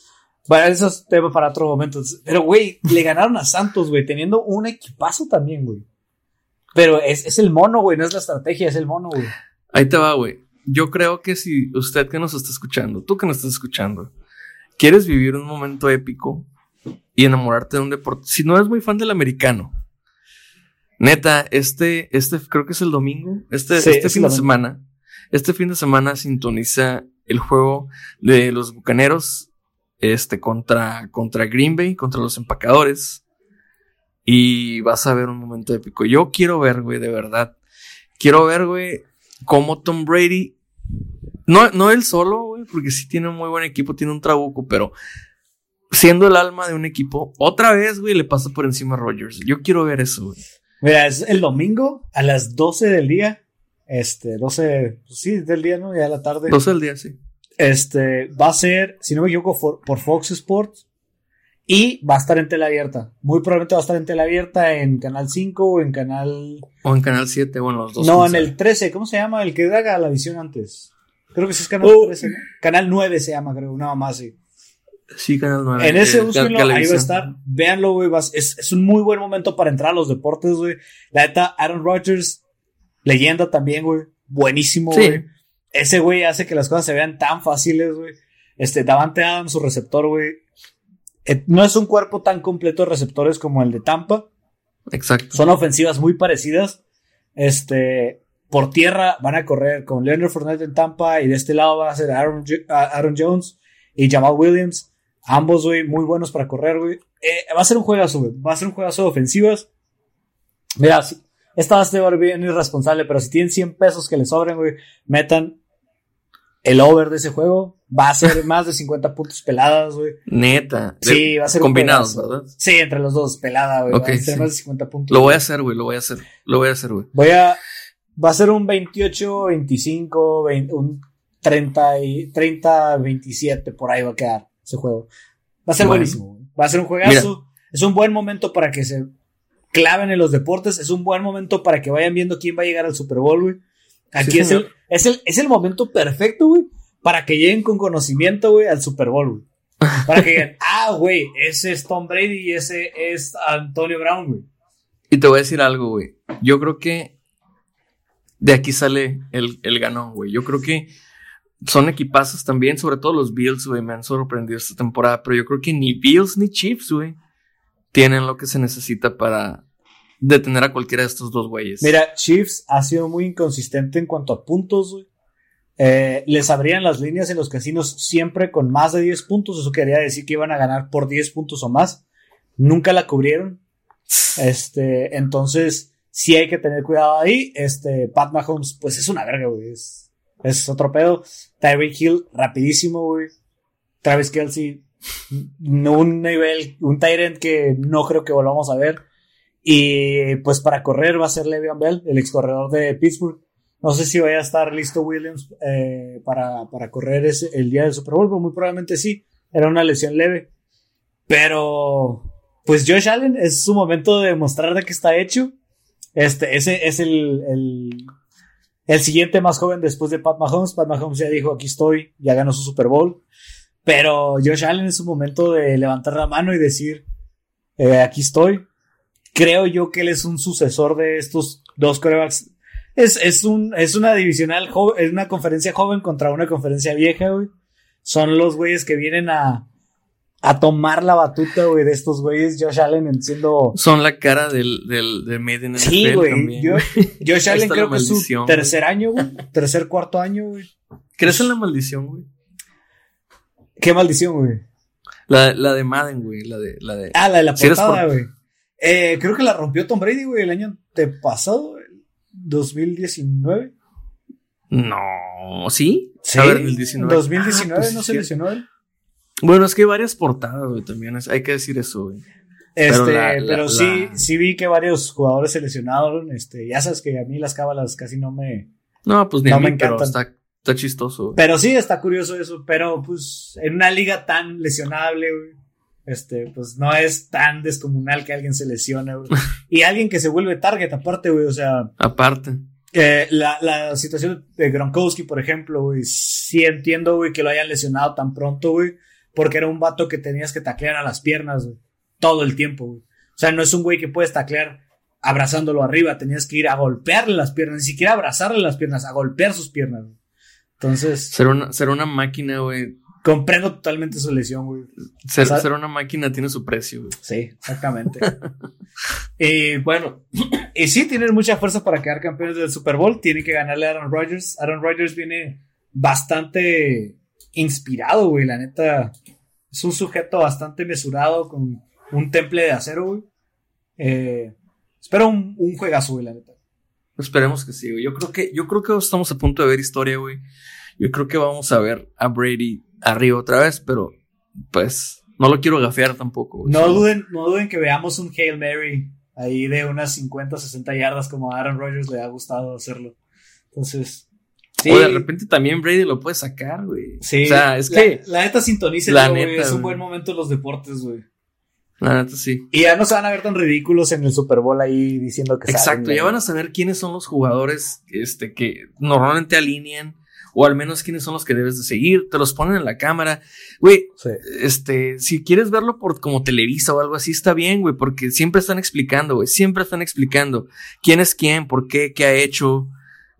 A: Bueno, eso es tema para otro momento. Pero, güey, le ganaron a Santos, güey, teniendo un equipazo también, güey. Pero es, es el mono, güey, no es la estrategia, es el mono, güey.
B: Ahí te va, güey. Yo creo que si usted que nos está escuchando, tú que nos estás escuchando, quieres vivir un momento épico y enamorarte de un deporte, si no eres muy fan del americano, neta, este, este creo que es el domingo, este, este fin de semana, este fin de semana sintoniza el juego de los Bucaneros este, contra, contra Green Bay, contra los empacadores. Y vas a ver un momento épico. Yo quiero ver, güey, de verdad. Quiero ver, güey, cómo Tom Brady. No, no él solo, güey, porque sí tiene un muy buen equipo, tiene un trabuco, pero siendo el alma de un equipo, otra vez, güey, le pasa por encima a Rodgers. Yo quiero ver eso, güey.
A: Mira, es el domingo a las 12 del día. Este, 12, pues sí, del día, ¿no? Ya de la tarde.
B: 12 del día, sí.
A: Este, va a ser, si no me equivoco, por, Fox Sports. Y va a estar en tela abierta. Muy probablemente va a estar en tela abierta en Canal 5 o en Canal...
B: O en Canal 7, bueno, los dos.
A: No, en el 13, ¿cómo se llama? El que haga la visión antes. Creo que sí es Canal 13, ¿no? Canal 9 se llama, creo, nada más, sí.
B: Sí, Canal 9.
A: En ese uso ahí va a estar. Véanlo, güey. Es, es un muy buen momento para entrar a los deportes, güey. La neta, Aaron Rodgers Leyenda también, güey. Buenísimo, güey. Ese güey hace que las cosas se vean tan fáciles, güey. Este, Davante Adams, su receptor, güey. Eh, no es un cuerpo tan completo de receptores como el de Tampa.
B: Exacto.
A: Son ofensivas muy parecidas. Este, por tierra van a correr con Leonard Fournette en Tampa y de este lado va a ser Aaron, Aaron Jones y Jamal Williams. Ambos, güey, muy buenos para correr, güey. Eh, va a ser un juegazo, güey. Va a ser un juegazo de ofensivas. Mira, esta va a ser bien irresponsable, pero si tienen 100 pesos que les sobren, güey, metan el over de ese juego. Va a ser más de 50 puntos peladas, güey.
B: Neta.
A: Sí, va a ser
B: combinados, ¿verdad?
A: Sí, entre los dos, pelada, güey. va a ser más de 50 puntos.
B: Lo voy a hacer, güey, lo voy a hacer. Lo voy a hacer, güey.
A: Voy a. Va a ser un 28, 25, un 30, 30, 27, por ahí va a quedar ese juego. Va a ser buenísimo, güey. va a ser un juegazo. Es un buen momento para que se claven en los deportes. Es un buen momento para que vayan viendo quién va a llegar al Super Bowl, güey. Aquí es, el, es, el, es el momento perfecto, güey, para que lleguen con conocimiento, güey, al Super Bowl, güey. Para que digan, ah, güey, ese es Tom Brady y ese es Antonio Brown, güey.
B: Y te voy a decir algo, güey. Yo creo que de aquí sale el, el ganón, güey. Yo creo que son equipazos también, sobre todo los Bills, güey. Me han sorprendido esta temporada, pero yo creo que ni Bills ni Chiefs, güey, tienen lo que se necesita para detener a cualquiera de estos dos güeyes.
A: Mira, Chiefs ha sido muy inconsistente en cuanto a puntos, güey. Eh, les abrían las líneas en los casinos siempre con más de 10 puntos. Eso quería decir que iban a ganar por 10 puntos o más. Nunca la cubrieron. Este, entonces, sí hay que tener cuidado ahí. Este, Pat Mahomes, pues es una verga, güey. Es, es otro pedo. Tyreek Hill, rapidísimo, güey. Travis Kelsey, un nivel, un Tyrant que no creo que volvamos a ver. Y pues para correr va a ser Le'Veon Bell, el ex corredor de Pittsburgh. No sé si vaya a estar listo Williams eh, para, para, correr ese, el día del Super Bowl, pero muy probablemente sí. Era una lesión leve. Pero, pues Josh Allen es su momento de mostrar de que está hecho. Este, ese es el, el, el, siguiente más joven después de Pat Mahomes. Pat Mahomes ya dijo, aquí estoy, ya ganó su Super Bowl. Pero Josh Allen es su momento de levantar la mano y decir, eh, aquí estoy. Creo yo que él es un sucesor de estos dos corebacks es, es, un, es una divisional, es una conferencia joven contra una conferencia vieja, güey. Son los güeyes que vienen a, a tomar la batuta, güey, de estos güeyes. Josh Allen siendo.
B: Son la cara del, del, de Made in
A: Sí, güey. Josh Allen creo que es su tercer año, güey. Tercer, cuarto año, güey.
B: ¿Crees en la maldición, güey?
A: ¿Qué maldición, güey?
B: La, la de Madden, güey. La de, la de.
A: Ah, la de la portada, güey. Eh, creo que la rompió Tom Brady, güey, el año pasado, 2019.
B: No, ¿sí?
A: Sí, a ver, el 19. 2019 ah, pues no se lesionó él.
B: Bueno, es que hay varias portadas, güey, también hay que decir eso, güey.
A: Este, pero, sí, sí vi que varios jugadores se lesionaron, este, ya sabes que a mí las cábalas casi no me
B: No, pues ni a mí, me encantan. está, está chistoso.
A: Pero sí está curioso eso, pero pues en una liga tan lesionable, güey, este, pues no es tan descomunal que alguien se lesione, güey. y alguien que se vuelve target, aparte, güey, o sea.
B: Aparte.
A: Eh, la, la situación de Gronkowski, por ejemplo, güey, sí entiendo, güey, que lo hayan lesionado tan pronto, güey, porque era un vato que tenías que taclear a las piernas, güey, todo el tiempo, güey. O sea, no es un güey que puedes taclear abrazándolo arriba, tenías que ir a golpearle las piernas, ni siquiera abrazarle las piernas, a golpear sus piernas, güey. Entonces.
B: Ser una, ser una máquina, güey,
A: Comprendo totalmente su lesión, güey.
B: Ser, una máquina tiene su precio, güey.
A: Sí, exactamente. y bueno, y sí, tienen mucha fuerza para quedar campeones del Super Bowl. Tienen que ganarle a Aaron Rodgers. Aaron Rodgers viene bastante inspirado, güey. La neta, es un sujeto bastante mesurado con un temple de acero, güey. Eh, espero un, un juegazo, güey, la neta.
B: Esperemos que sí, güey. Yo creo que, yo creo que estamos a punto de ver historia, güey. Yo creo que vamos a ver a Brady arriba otra vez, pero pues no lo quiero gafear tampoco.
A: No duden, no duden que veamos un Hail Mary ahí de unas 50, 60 yardas como a Aaron Rodgers le ha gustado hacerlo. Entonces,
B: O de repente también Brady lo puede sacar, güey.
A: Sí. O sea, es que. La neta sintoniza, la neta, Es un buen momento en los deportes, güey.
B: La neta sí.
A: Y ya no se van a ver tan ridículos en el Super Bowl ahí diciendo que
B: Exacto, ya van a saber quiénes son los jugadores este, que normalmente alinean o al menos quiénes son los que debes de seguir, te los ponen en la cámara. Güey, este, si quieres verlo por como Televisa o algo así, está bien, güey, porque siempre están explicando, güey, siempre están explicando quién es quién, por qué, qué ha hecho.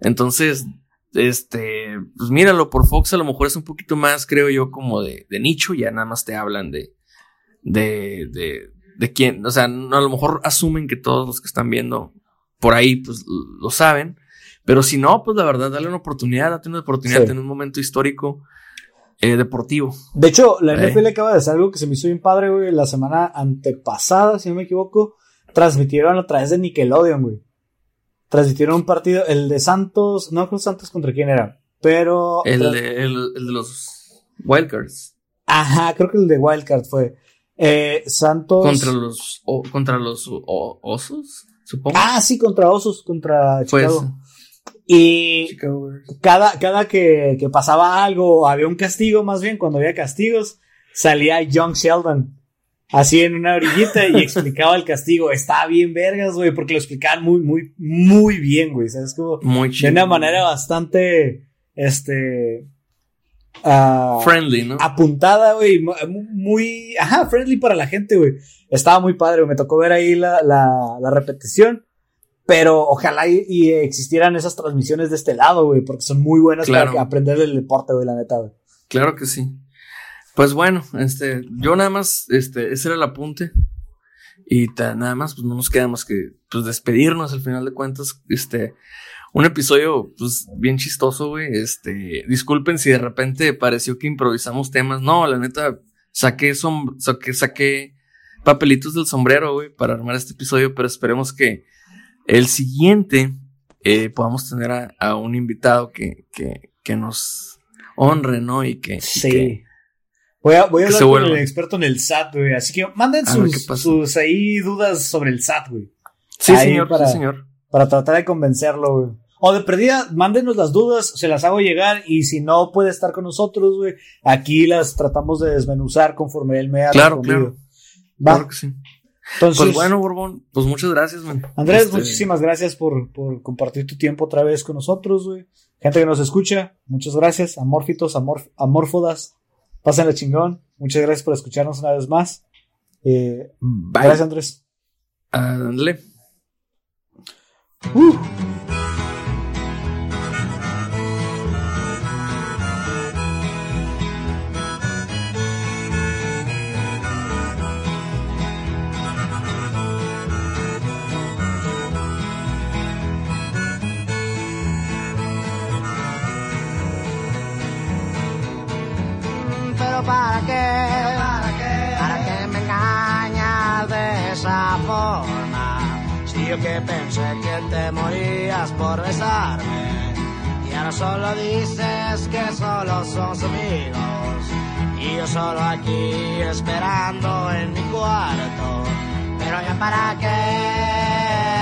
B: Entonces, este, pues míralo, por Fox a lo mejor es un poquito más, creo yo, como de, de nicho, ya nada más te hablan de, de, de, de quién, o sea, a lo mejor asumen que todos los que están viendo por ahí, pues lo saben. Pero si no, pues la verdad, dale una oportunidad, date una oportunidad en un momento histórico eh, deportivo.
A: De hecho, la eh. NFL acaba de hacer algo que se me hizo bien padre, güey. La semana antepasada, si no me equivoco, transmitieron a través de Nickelodeon, güey. Transmitieron un partido, el de Santos, no creo Santos contra quién era, pero.
B: El, de, el, de los Wildcards.
A: Ajá, creo que el de Wildcard fue. Eh, Santos.
B: Contra los, contra los osos, supongo.
A: Ah, sí, contra osos, contra Chicago. Y cada, cada que, que, pasaba algo, había un castigo más bien, cuando había castigos, salía Young Sheldon. así en una orillita y explicaba el castigo. Estaba bien vergas, güey, porque lo explicaban muy, muy, muy bien, güey. ¿Sabes? Como
B: Muy chido.
A: de una manera bastante, este... ah,
B: Friendly, ¿no?
A: apuntada, güey, mu- muy, ajá, friendly para la gente, güey. Estaba muy padre. Me tocó ver ahí la, la, la repetición. Pero ojalá y, y existieran esas transmisiones de este lado, güey, porque son muy buenas
B: Claro.
A: para aprender el deporte, güey, la neta, güey.
B: Claro que sí. Pues bueno, este, yo nada más, este, ese era el apunte. Y ta- nada más, pues no nos queda más que pues, despedirnos al final de cuentas. Este, un episodio, pues, bien chistoso, güey. Este, disculpen si de repente pareció que improvisamos temas. No, la neta, saqué, som- saqué, saqué papelitos del sombrero, güey, para armar este episodio, pero esperemos que el siguiente eh, podamos tener a, a un invitado que, que, que nos honre, ¿no? Y que, y
A: Sí.
B: que-
A: Voy a, voy a hablar con el experto en el SAT, güey. Así que manden sus, ahí dudas sobre el SAT, güey.
B: Sí,
A: Ahí
B: señor,
A: para-
B: sí, señor.
A: Para tratar de convencerlo, güey. O de perdida, mándenos las dudas, se las hago llegar. Y si no puede estar con nosotros, güey, aquí las tratamos de desmenuzar conforme él me ha
B: Claro,
A: respondido.
B: claro.
A: Va.
B: Claro que sí.
A: Entonces,
B: Pues bueno, Borbón, pues muchas gracias, man.
A: Andrés,
B: Este,
A: muchísimas gracias por, por compartir tu tiempo otra vez con nosotros, güey. Gente que nos escucha, muchas gracias. Amórfitos, amorf amórfodas, pásenla chingón. Muchas gracias por escucharnos una vez más. Eh,
B: Bye.
A: gracias, Andrés.
B: Ándale.
A: Uh.
C: Pero para qué, yo que pensé que te morías por besarme. Y ahora solo dices que solo somos amigos. Y yo solo aquí esperando en mi cuarto. Pero ya para qué,